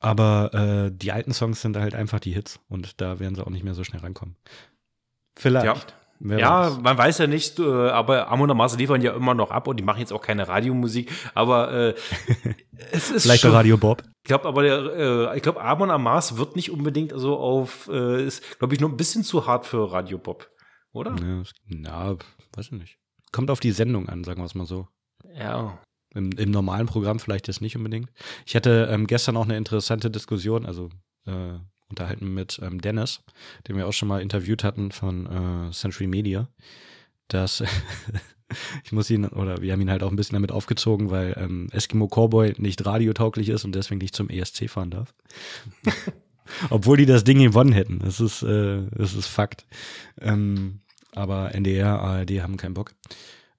Aber äh, die alten Songs sind halt einfach die Hits und da werden sie auch nicht mehr so schnell rankommen. Vielleicht. Ja. Wer ja, weiß. man weiß ja nicht, äh, aber Amon Amas liefern ja immer noch ab und die machen jetzt auch keine Radiomusik, aber äh, es ist Vielleicht schon, Radio Bob. Ich glaube aber, der, äh, ich glaube, Amon Amas wird nicht unbedingt so auf, äh, ist, glaube ich, nur ein bisschen zu hart für Radio Bob, oder? Ja, na, weiß ich nicht. Kommt auf die Sendung an, sagen wir es mal so. Ja. Im, Im, normalen Programm vielleicht jetzt nicht unbedingt. Ich hatte ähm, gestern auch eine interessante Diskussion, also äh, unterhalten mit ähm, Dennis, den wir auch schon mal interviewt hatten von äh, Century Media, dass ich muss ihn, oder wir haben ihn halt auch ein bisschen damit aufgezogen, weil ähm, Eskimo Cowboy nicht radiotauglich ist und deswegen nicht zum ESC fahren darf. Obwohl die das Ding gewonnen hätten. Das ist, äh, das ist Fakt. Ähm, aber NDR, ARD haben keinen Bock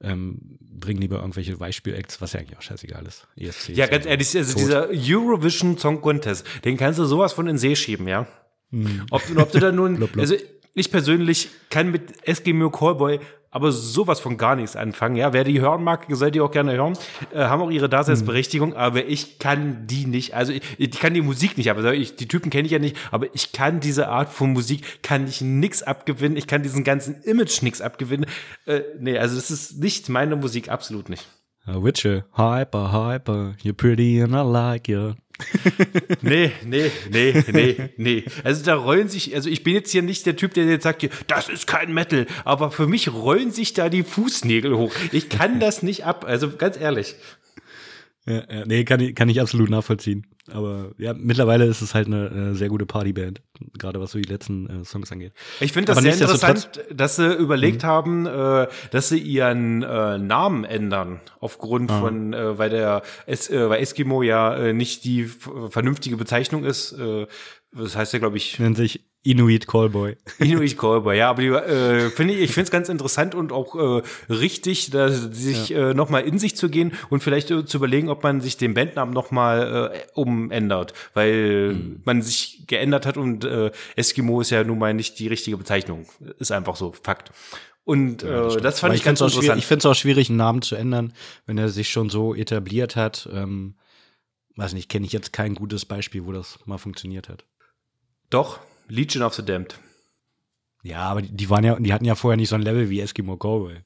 ähm, bringen lieber irgendwelche Beispiel-Acts, was ja eigentlich auch scheißegal ist. ESC ja, ganz ehrlich, also dieser Eurovision Song Contest, den kannst du sowas von in den See schieben, ja. Hm. Ob, ob du da nun, blub, blub. also ich persönlich kann mit Eskimo Callboy aber sowas von gar nichts anfangen. Ja, wer die hören mag, soll die auch gerne hören. Äh, haben auch ihre Daseinsberechtigung, mhm. aber ich kann die nicht. Also ich, ich kann die Musik nicht, aber ich, die Typen kenne ich ja nicht, aber ich kann diese Art von Musik, kann ich nix abgewinnen. Ich kann diesen ganzen Image nix abgewinnen. Äh, nee, also das ist nicht meine Musik, absolut nicht. Witcher, hyper, hyper, you're pretty and I like you. nee, nee, nee, nee, nee. Also da rollen sich, also ich bin jetzt hier nicht der Typ, der jetzt sagt, das ist kein Metal, aber für mich rollen sich da die Fußnägel hoch. Ich kann das nicht ab, also ganz ehrlich. Ja, ja, nee, kann ich, kann ich absolut nachvollziehen. Aber ja, mittlerweile ist es halt eine, eine sehr gute Partyband, gerade was so die letzten äh, Songs angeht. Ich finde das sehr interessant, dass sie überlegt mhm. haben, äh, dass sie ihren äh, Namen ändern, aufgrund ah. von, äh, weil der es, äh, weil Eskimo ja äh, nicht die vernünftige Bezeichnung ist. Äh, das heißt ja, glaube ich. Nennt sich Inuit Callboy. Inuit Callboy, ja, aber die, äh, finde ich, ich finde es ganz interessant und auch äh, richtig, da, sich ja. äh, nochmal in sich zu gehen und vielleicht äh, zu überlegen, ob man sich den Bandnamen nochmal äh, umändert, weil mhm. man sich geändert hat und äh, Eskimo ist ja nun mal nicht die richtige Bezeichnung. Ist einfach so, Fakt. Und äh, ja, das, das, fand ich, ich ganz interessant. Ich finde es auch schwierig, einen Namen zu ändern, wenn er sich schon so etabliert hat. Ähm, weiß nicht, kenne ich jetzt kein gutes Beispiel, wo das mal funktioniert hat. Doch, Legion of the Damned. Ja, aber die waren ja, die hatten ja vorher nicht so ein Level wie Eskimo Cowboy.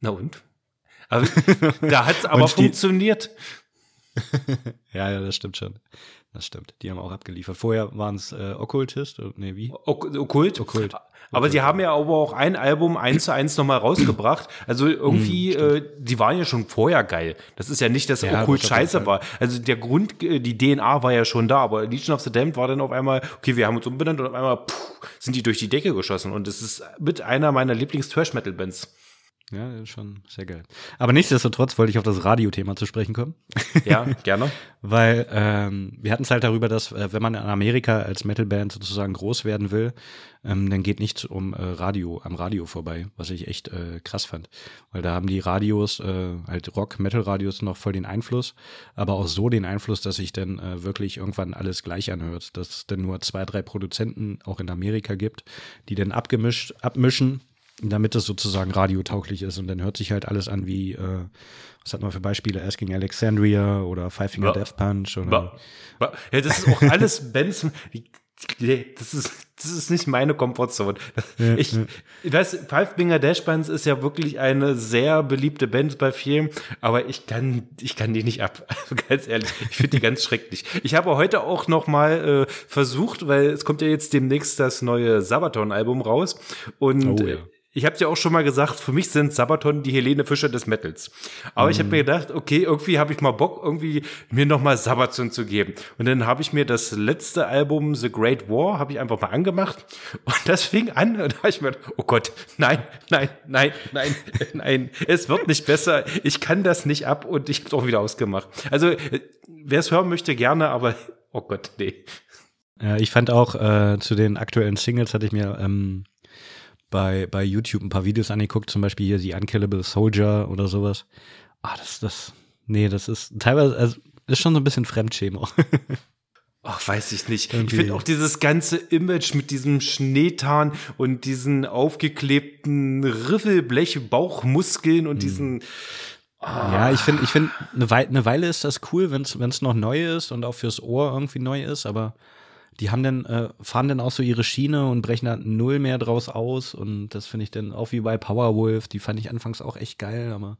Na und? Aber, da hat es aber funktioniert. ja, ja, das stimmt schon. Das stimmt. Die haben auch abgeliefert. Vorher waren es äh, Okkultist, nee, wie? Ok Okkult? Okkult. Aber sie haben ja aber auch ein Album eins zu eins nochmal rausgebracht. Also irgendwie, hm, äh, die waren ja schon vorher geil. Das ist ja nicht, dass ja, Okkult scheiße war. Also der Grund, äh, die DNA war ja schon da, aber Legion of the Damned war dann auf einmal, okay, wir haben uns umbenannt und auf einmal puh, sind die durch die Decke geschossen. Und es ist mit einer meiner Lieblings-Trash-Metal-Bands. Ja, schon sehr geil. Aber nichtsdestotrotz wollte ich auf das Radiothema zu sprechen kommen. Ja, gerne. Weil ähm, wir hatten es halt darüber, dass äh, wenn man in Amerika als Metalband sozusagen groß werden will, ähm, dann geht nichts um äh, Radio, am Radio vorbei, was ich echt äh, krass fand. Weil da haben die Radios, äh, halt Rock-Metal-Radios noch voll den Einfluss, aber auch so den Einfluss, dass sich dann äh, wirklich irgendwann alles gleich anhört. Dass es dann nur zwei, drei Produzenten auch in Amerika gibt, die dann abgemischt, abmischen damit es sozusagen radiotauglich ist. Und dann hört sich halt alles an wie, äh, was hat man für Beispiele? Asking Alexandria oder Five Finger ja. Death Punch. Oder ja, das ist auch alles Bands. Das ist, das ist nicht meine Komfortzone. Ja, ich, ja. ich weiß, Five Finger Dash Bands ist ja wirklich eine sehr beliebte Band bei vielen, aber ich kann, ich kann die nicht ab. Also ganz ehrlich, ich finde die ganz schrecklich. Ich habe heute auch noch mal äh, versucht, weil es kommt ja jetzt demnächst das neue Sabaton-Album raus und oh, ja ich habe ja auch schon mal gesagt, für mich sind Sabaton die Helene Fischer des Metals. Aber mm. ich habe mir gedacht, okay, irgendwie habe ich mal Bock, irgendwie mir noch mal Sabaton zu geben. Und dann habe ich mir das letzte Album The Great War habe ich einfach mal angemacht und das fing an und da habe ich mir gedacht, oh Gott, nein, nein, nein, nein, nein, es wird nicht besser. Ich kann das nicht ab und ich habe auch wieder ausgemacht. Also wer es hören möchte gerne, aber oh Gott, nee. Ja, ich fand auch äh, zu den aktuellen Singles hatte ich mir ähm bei, bei YouTube ein paar Videos angeguckt, zum Beispiel hier die Unkillable Soldier oder sowas. Ah, das, das, nee, das ist teilweise, also, ist schon so ein bisschen Fremdschämen Ach, weiß ich nicht. Irgendwie. Ich finde auch dieses ganze Image mit diesem Schneetarn und diesen aufgeklebten Riffelblech-Bauchmuskeln und hm. diesen. Ah. Ja, ich finde, ich finde, eine, Weile, eine Weile ist das cool, wenn es noch neu ist und auch fürs Ohr irgendwie neu ist, aber die haben dann, äh, fahren dann auch so ihre Schiene und brechen da null mehr draus aus. Und das finde ich dann auch wie bei Powerwolf, die fand ich anfangs auch echt geil, aber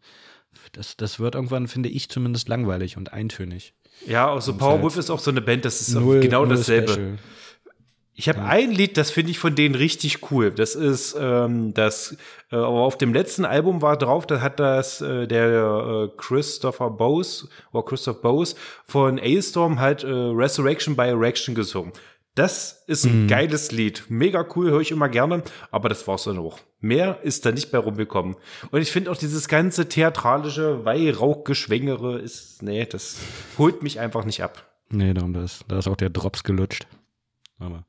das, das wird irgendwann, finde ich zumindest, langweilig und eintönig. Ja, auch so Powerwolf halt ist auch so eine Band, das ist null, genau dasselbe. Special. Ich habe ja. ein Lied, das finde ich von denen richtig cool. Das ist ähm, das, äh, aber auf dem letzten Album war drauf, da hat das äh, der äh, Christopher Bose oder Christoph Bose von A-Storm halt äh, Resurrection by Erection gesungen. Das ist ein mhm. geiles Lied. Mega cool, höre ich immer gerne, aber das war's dann auch. Mehr ist da nicht bei rumgekommen. Und ich finde auch dieses ganze theatralische Weihrauchgeschwängere ist, nee, das holt mich einfach nicht ab. Nee, darum, da ist, da ist auch der Drops gelutscht. Aber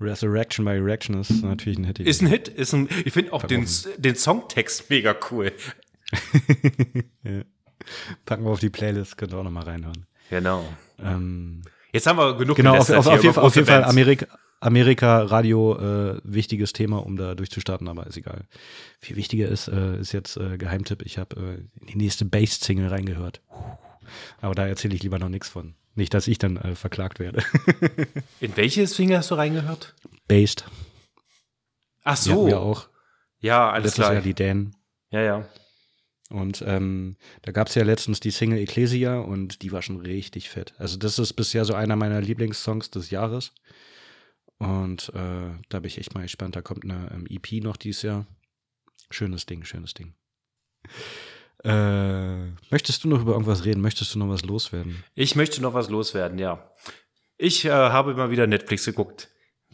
Resurrection by Erection ist natürlich ein Hit. Ist ein Hit. Ist ein, ich finde auch den, den Songtext mega cool. ja. Packen wir auf die Playlist, könnt ihr auch nochmal reinhören. Genau. Ähm, Jetzt haben wir genug Genau, auf, auf, auf, jeden, auf jeden Fall Amerika, Amerika-Radio äh, wichtiges Thema, um da durchzustarten, aber ist egal. Viel wichtiger ist, äh, ist jetzt äh, Geheimtipp. Ich habe äh, in die nächste Bass-Single reingehört. Aber da erzähle ich lieber noch nichts von. Nicht, dass ich dann äh, verklagt werde. In welche Single hast du reingehört? Based. Ach so. wir auch. Ja, alles Letztes klar. Jahr die Dan. Ja, ja. Und ähm, da gab es ja letztens die Single Ecclesia und die war schon richtig fett. Also das ist bisher so einer meiner Lieblingssongs des Jahres. Und äh, da bin ich echt mal gespannt. Da kommt eine ähm, EP noch dieses Jahr. Schönes Ding, schönes Ding. Äh, möchtest du noch über irgendwas reden? Möchtest du noch was loswerden? Ich möchte noch was loswerden, ja. Ich äh, habe immer wieder Netflix geguckt.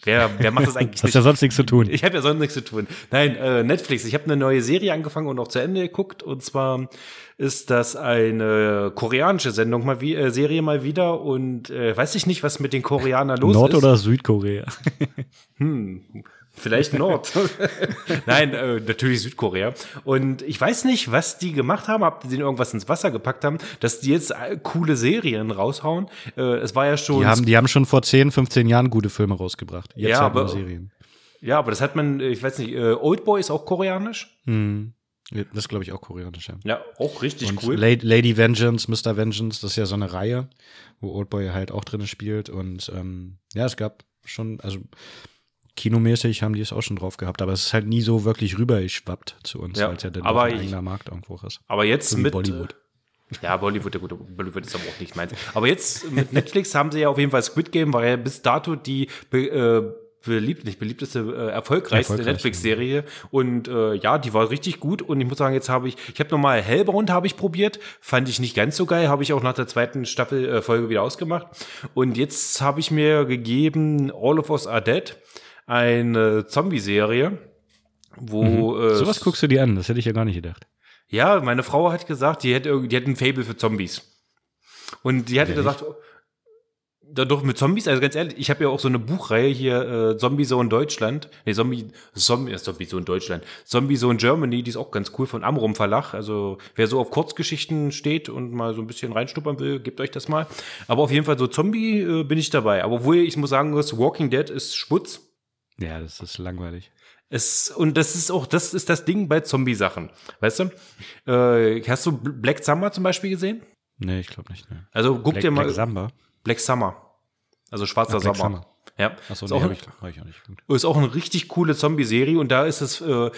Wer, wer macht das eigentlich Hast ja sonst nichts zu tun. Ich habe ja sonst nichts zu tun. Nein, äh, Netflix. Ich habe eine neue Serie angefangen und auch zu Ende geguckt. Und zwar ist das eine koreanische Sendung mal wie äh, Serie mal wieder. Und äh, weiß ich nicht, was mit den Koreanern los Nord- ist. oder Südkorea? Hm, vielleicht Nord. Nein, äh, natürlich Südkorea. Und ich weiß nicht, was die gemacht haben, ob die denen irgendwas ins Wasser gepackt haben, dass die jetzt äh, coole Serien raushauen. Äh, es war ja schon. Die haben, die haben schon vor 10, 15 Jahren gute Filme rausgebracht. Jetzt Ja, halt aber- Serien. ja, aber das hat man, äh, ich weiß nicht, äh, Oldboy ist auch koreanisch. Hm. Das ist, glaube ich, auch koreanisch. Ja. Ja, auch richtig und cool. La- Lady Vengeance, Mr. Vengeance, das ist ja so eine Reihe, wo Oldboy halt auch drin spielt. Und ähm, ja, es gab schon, also kinomäßig haben die es auch schon drauf gehabt, aber es ist halt nie so wirklich rübergeschwappt zu uns, Ja, weil es ja dann aber ein eigener Markt irgendwo ist. Aber jetzt So mit Bollywood. äh, Ja, Bollywood, ja gut, Bollywood ist aber auch nicht meins. Aber jetzt mit Netflix haben sie ja auf jeden Fall Squid Game, war ja bis dato die äh, beliebt, nicht beliebteste, äh, erfolgreichste Erfolgreich, Netflix-Serie. Und äh, ja, die war richtig gut. Und ich muss sagen, jetzt habe ich, ich habe nochmal Hellbound habe ich probiert, fand ich nicht ganz so geil, habe ich auch nach der zweiten Staffel äh, Folge wieder ausgemacht. Und jetzt habe ich mir gegeben All of Us Are Dead, eine Zombie-Serie, wo äh, Sowas guckst du dir an, das hätte ich ja gar nicht gedacht. ja, meine Frau hat gesagt, die hätte, die hätte ein Fable für Zombies. Und die hatte gesagt, dadurch mit Zombies, also ganz ehrlich, ich habe ja auch so eine Buchreihe hier, äh, Zombie Zone Deutschland, nee, Zombie, Zombie, ist Zombie Zone Deutschland, Zombie Zone Germany, die ist auch ganz cool von Amrum Verlag, also wer so auf Kurzgeschichten steht und mal so ein bisschen reinstuppern will, gebt euch das mal. Aber auf jeden Fall so Zombie äh, bin ich dabei. Aber obwohl ich muss sagen, das Walking Dead ist Schmutz. Ja, das ist langweilig. Es, und das ist auch, das ist das Ding bei Zombie-Sachen. Weißt du? Äh, hast du Black Summer zum Beispiel gesehen? Nee, ich glaube nicht. Ne. Also guck Black, dir mal Black Samba. Black Summer. Also schwarzer Ah, Black Sommer. Summer. Ja. Achso, ist, nee, auch, habe ich, hab ich auch nicht ist auch eine richtig coole Zombie-Serie und da ist es, äh,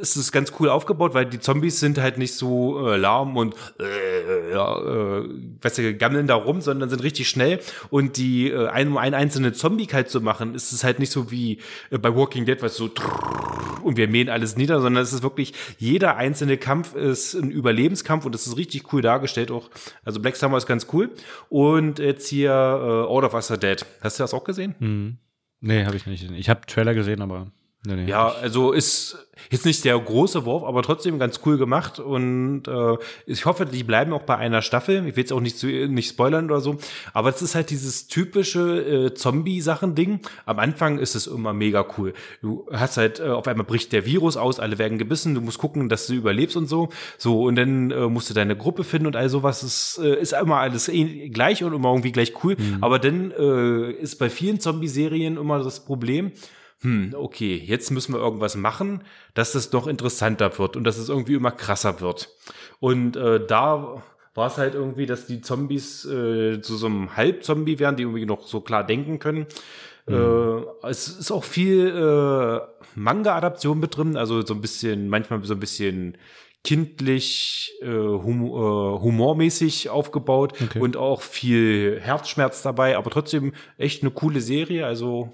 ist es ganz cool aufgebaut, weil die Zombies sind halt nicht so äh, lahm und äh, ja, äh, weißt du, gammeln da rum, sondern sind richtig schnell. Und die, äh, ein, um einen Zombie halt zu machen, ist es halt nicht so wie äh, bei Walking Dead, was so und wir mähen alles nieder, sondern es ist wirklich, jeder einzelne Kampf ist ein Überlebenskampf und das ist richtig cool dargestellt auch. Also Black Summer ist ganz cool. Und jetzt hier äh, All of Us Dead. Hast du das auch gesehen? Hm. Nee, habe ich nicht gesehen. Ich habe Trailer gesehen, aber nee, nee. Ja, also ist jetzt nicht der große Wurf, aber trotzdem ganz cool gemacht und äh, ich hoffe, die bleiben auch bei einer Staffel. Ich will jetzt auch nicht, zu, nicht spoilern oder so, aber es ist halt dieses typische äh, Zombie-Sachen-Ding. Am Anfang ist es immer mega cool. Du hast halt, äh, auf einmal bricht der Virus aus, alle werden gebissen, du musst gucken, dass du überlebst und so. So, und dann äh, musst du deine Gruppe finden und all sowas. Es äh, ist immer alles eh gleich und immer irgendwie gleich cool. Aber dann äh, ist bei vielen Zombie-Serien immer das Problem, hm, okay, jetzt müssen wir irgendwas machen, dass es noch interessanter wird und dass es irgendwie immer krasser wird. Und äh, da war es halt irgendwie, dass die Zombies äh, zu so einem Halbzombie werden, die irgendwie noch so klar denken können. Äh, es ist auch viel äh, Manga-Adaption mit drin, also so ein bisschen, manchmal so ein bisschen kindlich, äh, hum äh, humormäßig aufgebaut Okay. und auch viel Herzschmerz dabei, aber trotzdem echt eine coole Serie, also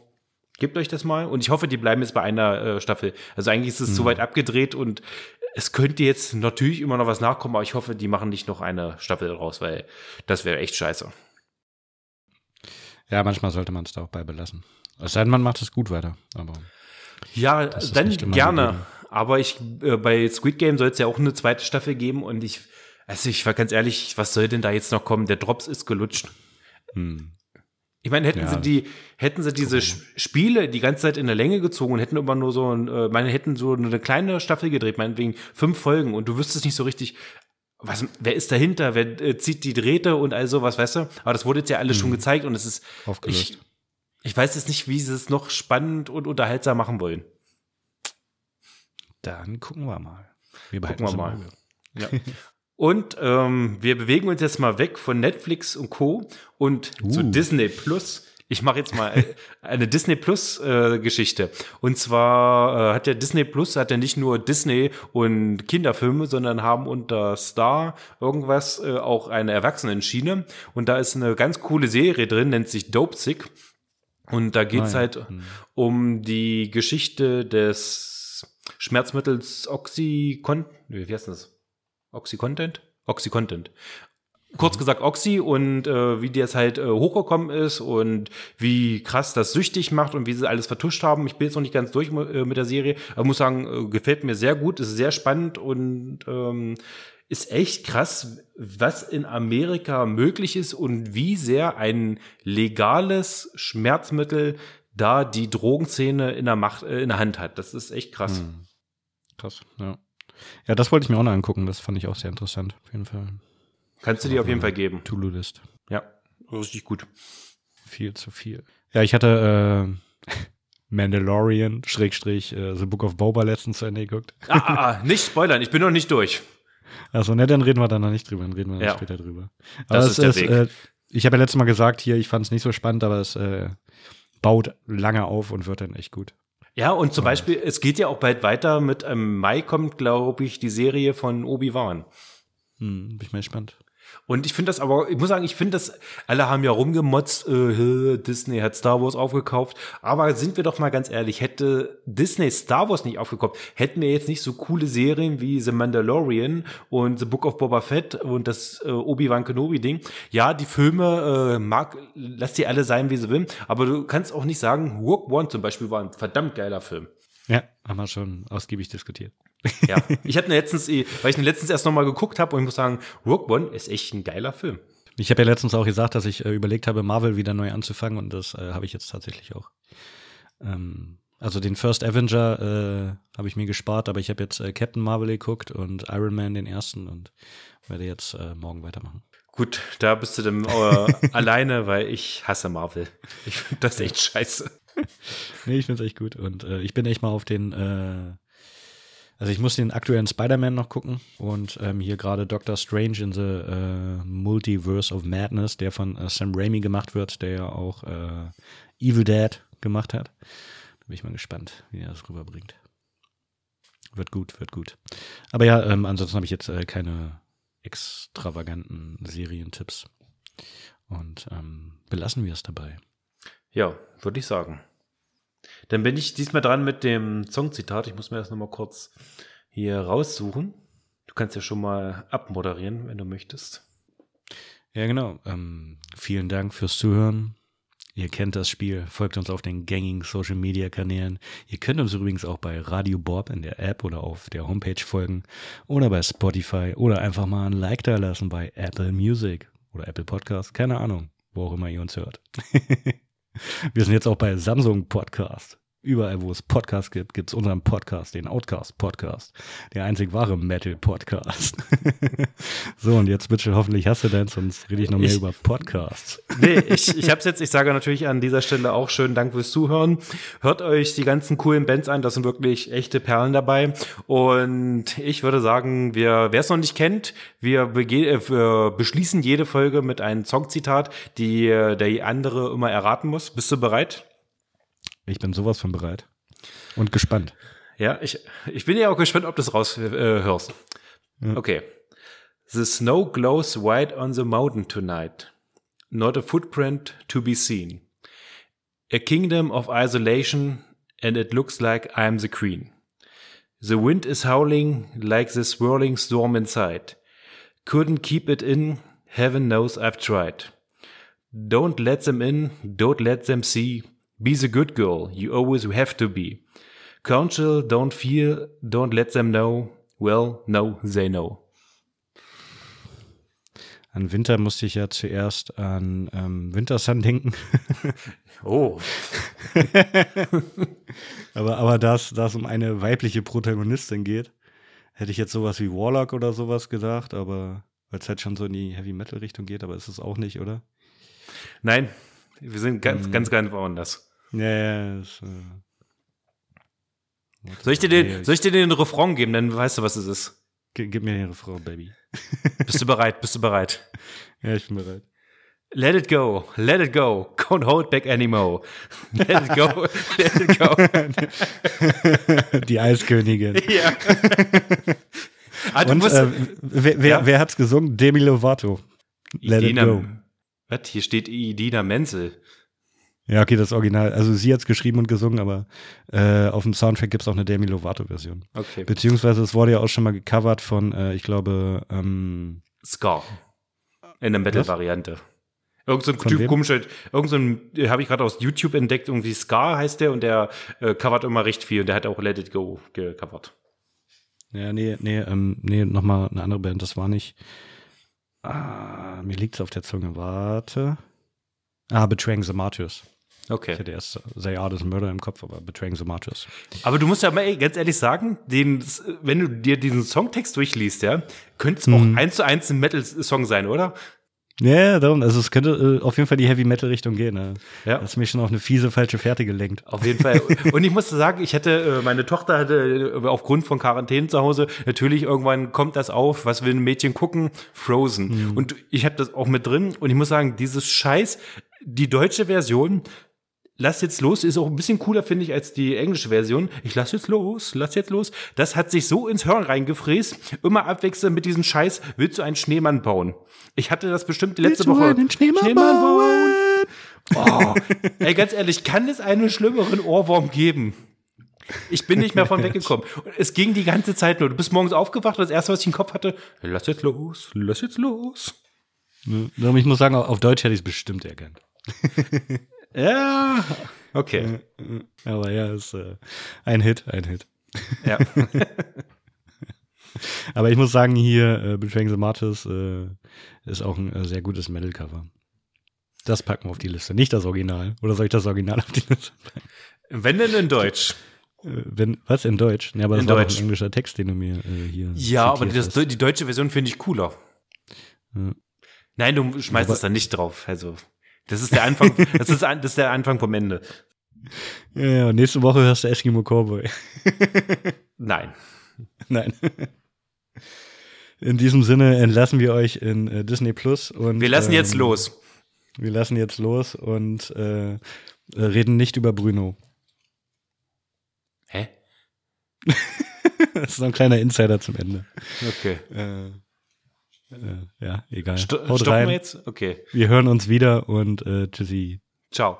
Gebt euch das mal. Und ich hoffe, die bleiben jetzt bei einer äh, Staffel. Also eigentlich ist es zu weit abgedreht und es könnte jetzt natürlich immer noch was nachkommen, aber ich hoffe, die machen nicht noch eine Staffel raus, weil das wäre echt scheiße. Ja, manchmal sollte man es da auch bei belassen. Es sei denn, man macht es gut weiter. Aber Ja, dann gerne. gegeben. Aber ich, äh, bei Squid Game soll es ja auch eine zweite Staffel geben und ich, also ich war ganz ehrlich, was soll denn da jetzt noch kommen? Der Drops ist gelutscht. hm. Ich meine, hätten Ja. sie die, hätten sie diese Spiele die ganze Zeit in der Länge gezogen und hätten immer nur so ein, äh, meine, hätten so eine kleine Staffel gedreht, meinetwegen fünf Folgen und du wüsstest nicht so richtig, was, wer ist dahinter, wer äh, zieht die Drähte und all sowas, weißt du? Aber das wurde jetzt ja alles schon gezeigt und es ist, aufgelöst. ich, Ich weiß jetzt nicht, wie sie es noch spannend und unterhaltsam machen wollen. Dann gucken wir mal. Wir gucken wir mal. Ja. Und ähm, wir bewegen uns jetzt mal weg von Netflix und Co. und uh. zu Disney Plus. Ich mache jetzt mal eine Disney Plus äh, Geschichte. Und zwar äh, hat der Disney Plus hat ja nicht nur Disney und Kinderfilme, sondern haben unter Star irgendwas äh, auch eine Erwachsenenschiene. Und da ist eine ganz coole Serie drin, nennt sich Dope Sick. Und da geht's Nein. halt hm. um die Geschichte des Schmerzmittels Oxycontin. Wie heißt das? Oxycontent? Oxycontent. Kurz gesagt Oxy und äh, wie das halt äh, hochgekommen ist und wie krass das süchtig macht und wie sie alles vertuscht haben. Ich bin jetzt noch nicht ganz durch äh, mit der Serie, aber muss sagen, äh, gefällt mir sehr gut, ist sehr spannend und ähm, ist echt krass, was in Amerika möglich ist und wie sehr ein legales Schmerzmittel da die Drogenszene in der Macht, äh, in der Hand hat. Das ist echt krass. Hm. Krass, ja. Ja, das wollte ich mir auch noch angucken. Das fand ich auch sehr interessant. Auf jeden Fall. Kannst du dir auf jeden Fall geben. To-Do-List. Ja, richtig gut. Viel zu viel. Ja, ich hatte äh, Mandalorian, Schrägstrich, äh, The Book of Boba letztens zu Ende geguckt. Ah, ah, ah, nicht spoilern, ich bin noch nicht durch. Also, ne, dann reden wir da noch nicht drüber, dann reden wir ja. später drüber. Aber das ist der ist, Weg. Äh, ich habe ja letztes Mal gesagt, hier, ich fand es nicht so spannend, aber es äh, baut lange auf und wird dann echt gut. Ja, und zum Beispiel, es geht ja auch bald weiter mit, im ähm, Mai kommt, glaube ich, die Serie von Obi-Wan. Hm, bin ich mal gespannt. Und ich finde das aber, ich muss sagen, ich finde das, alle haben ja rumgemotzt, äh, Disney hat Star Wars aufgekauft. Aber sind wir doch mal ganz ehrlich, hätte Disney Star Wars nicht aufgekauft, hätten wir jetzt nicht so coole Serien wie The Mandalorian und The Book of Boba Fett und das äh, Obi-Wan Kenobi-Ding. Ja, die Filme, äh, mag, lass die alle sein, wie sie will, aber du kannst auch nicht sagen, Rogue One zum Beispiel war ein verdammt geiler Film. Ja, haben wir schon ausgiebig diskutiert. Ja, ich habe letztens, weil ich letztens erst nochmal geguckt habe und ich muss sagen, Rogue One ist echt ein geiler Film. Ich habe ja letztens auch gesagt, dass ich äh, überlegt habe, Marvel wieder neu anzufangen und das äh, habe ich jetzt tatsächlich auch. Ähm, also den First Avenger äh, habe ich mir gespart, aber ich habe jetzt äh, Captain Marvel geguckt und Iron Man den ersten und werde jetzt äh, morgen weitermachen. Gut, da bist du dann äh, alleine, weil ich hasse Marvel. Ich finde das echt scheiße. nee, ich finde es echt gut und ich bin echt mal auf den also ich muss den aktuellen Spider-Man noch gucken und ähm, hier gerade Doctor Strange in the äh, Multiverse of Madness, der von äh, Sam Raimi gemacht wird, der ja auch äh, Evil Dead gemacht hat. Da bin ich mal gespannt, wie er das rüberbringt. Wird gut, wird gut. Aber ja, ähm, ansonsten habe ich jetzt äh, keine extravaganten Serientipps. Und ähm, belassen wir es dabei. Ja, würde ich sagen. Dann bin ich diesmal dran mit dem Songzitat. Ich muss mir das nochmal kurz hier raussuchen. Du kannst ja schon mal abmoderieren, wenn du möchtest. Ja, genau. Ähm, vielen Dank fürs Zuhören. Ihr kennt das Spiel, folgt uns auf den gängigen Social Media Kanälen. Ihr könnt uns übrigens auch bei Radio Bob in der App oder auf der Homepage folgen oder bei Spotify oder einfach mal ein Like da lassen bei Apple Music oder Apple Podcast, keine Ahnung, wo auch immer ihr uns hört. Wir sind jetzt auch bei Samsung Podcast. Überall, wo es Podcasts gibt, gibt es unseren Podcast, den Outcast Podcast. Der einzig wahre Metal Podcast. so, und jetzt bitte, hoffentlich hast du deins, sonst rede ich noch mehr ich, über Podcasts. nee, ich, ich hab's jetzt, ich sage natürlich an dieser Stelle auch schön Dank fürs Zuhören. Hört euch die ganzen coolen Bands an, das sind wirklich echte Perlen dabei. Und ich würde sagen, wir, wer es noch nicht kennt, wir, äh, wir beschließen jede Folge mit einem Songzitat, die der andere immer erraten muss. Bist du bereit? Ich bin sowas von bereit. Und gespannt. Ja, ich, ich bin ja auch gespannt, ob du es raushörst. Äh, ja. Okay. The snow glows white on the mountain tonight. Not a footprint to be seen. A kingdom of isolation, and it looks like I'm the queen. The wind is howling like the swirling storm inside. Couldn't keep it in, heaven knows I've tried. Don't let them in, don't let them see. Be the good girl you always have to be. Counsel, don't fear, don't let them know. Well, no, they know. An Winter musste ich ja zuerst an ähm, Wintersun denken. oh. aber aber da es um eine weibliche Protagonistin geht, hätte ich jetzt sowas wie Warlock oder sowas gedacht, aber weil es halt schon so in die Heavy Metal Richtung geht, aber ist es auch nicht, oder? Nein, Wir sind ganz, Mhm. ganz, ganz woanders. Ja, ja, das, äh, Soll ich, dir den, soll ich dir den Refrain geben, dann weißt du, was es ist. G gib mir den Refrain, Baby. Bist du bereit? Bist du bereit? Ja, ich bin bereit. Let it go, let it go, can't hold back anymore. Let it go, let it go. Die Eiskönigin. ja. ah, Und musst, äh, wer, wer, Ja? wer hat's gesungen? Demi Lovato. Let it go. Idina, was? Hier steht Idina Menzel. Ja, okay, das Original. Also sie hat's geschrieben und gesungen, aber äh, auf dem Soundtrack gibt's auch eine Demi Lovato-Version. Okay. Beziehungsweise es wurde ja auch schon mal gecovert von, äh, ich glaube, ähm, Scar. In der Metal-Variante. Irgend so ein Von Typ komischer, irgend so ein, habe ich gerade aus YouTube entdeckt, irgendwie Scar heißt der und der äh, covert immer recht viel und der hat auch Let It Go gecovert. ja, nee, nee, ähm, nee, nochmal eine andere Band, das war nicht. Ah, mir liegt's auf der Zunge. Warte. Ah, Betraying the Martyrs. Ich Okay. hatte erst They Are This Murder im Kopf, aber Betraying the Martyrs. Aber du musst ja mal ey, ganz ehrlich sagen, den, wenn du dir diesen Songtext durchliest, ja, könnte es Mhm. auch eins zu eins ein Metal-Song sein, oder? Ja, ja, darum. Also es könnte äh, auf jeden Fall die Heavy-Metal-Richtung gehen. Ne? Ja. Das ist mich schon auf eine fiese, falsche Fährte gelenkt. Auf jeden Fall. Und ich musste sagen, ich hatte, äh, meine Tochter hatte äh, aufgrund von Quarantäne zu Hause, natürlich irgendwann kommt das auf, was will ein Mädchen gucken? Frozen. Und ich habe das auch mit drin und ich muss sagen, dieses Scheiß, die deutsche Version, lass jetzt los, ist auch ein bisschen cooler, finde ich, als die englische Version. Ich lass jetzt los, lass jetzt los. Das hat sich so ins Hirn reingefräst, immer abwechselnd mit diesem Scheiß, willst du einen Schneemann bauen? Ich hatte das bestimmt die letzte Woche. Schneemann, bauen? Oh, ey, ganz ehrlich, kann es einen schlimmeren Ohrwurm geben? Ich bin nicht mehr von weggekommen. Und es ging die ganze Zeit nur. Du bist morgens aufgewacht und das erste, was ich im Kopf hatte, lass jetzt los, lass jetzt los. Ich muss sagen, auf Deutsch hätte ich es bestimmt erkannt. Ja, okay. Aber ja, ist äh, ein Hit, ein Hit. Ja. Aber ich muss sagen, hier äh, Betraying the Martyrs äh, ist auch ein äh, sehr gutes Metal-Cover. Das packen wir auf die Liste. Nicht das Original. Oder soll ich das Original auf die Liste packen? Wenn denn in Deutsch? Äh, wenn, was, in Deutsch? Ja, aber das In war Deutsch. ein englischer Text, den du mir äh, hier Ja, aber das, die deutsche Version finde ich cooler. Ja. Nein, du schmeißt Aber- es da nicht drauf. Also, das ist der Anfang, das ist, ein- das ist der Anfang vom Ende. Ja, ja, und nächste Woche hörst du Eskimo Cowboy. Nein. Nein. In diesem Sinne entlassen wir euch in äh, Disney Plus und Wir lassen jetzt ähm, los. Wir lassen jetzt los und äh, reden nicht über Bruno. Hä? Das ist so ein kleiner Insider zum Ende. Okay. Äh, ja, egal. Sto Haut stoppen rein. wir jetzt? Okay. Wir hören uns wieder und äh, tschüssi. Ciao.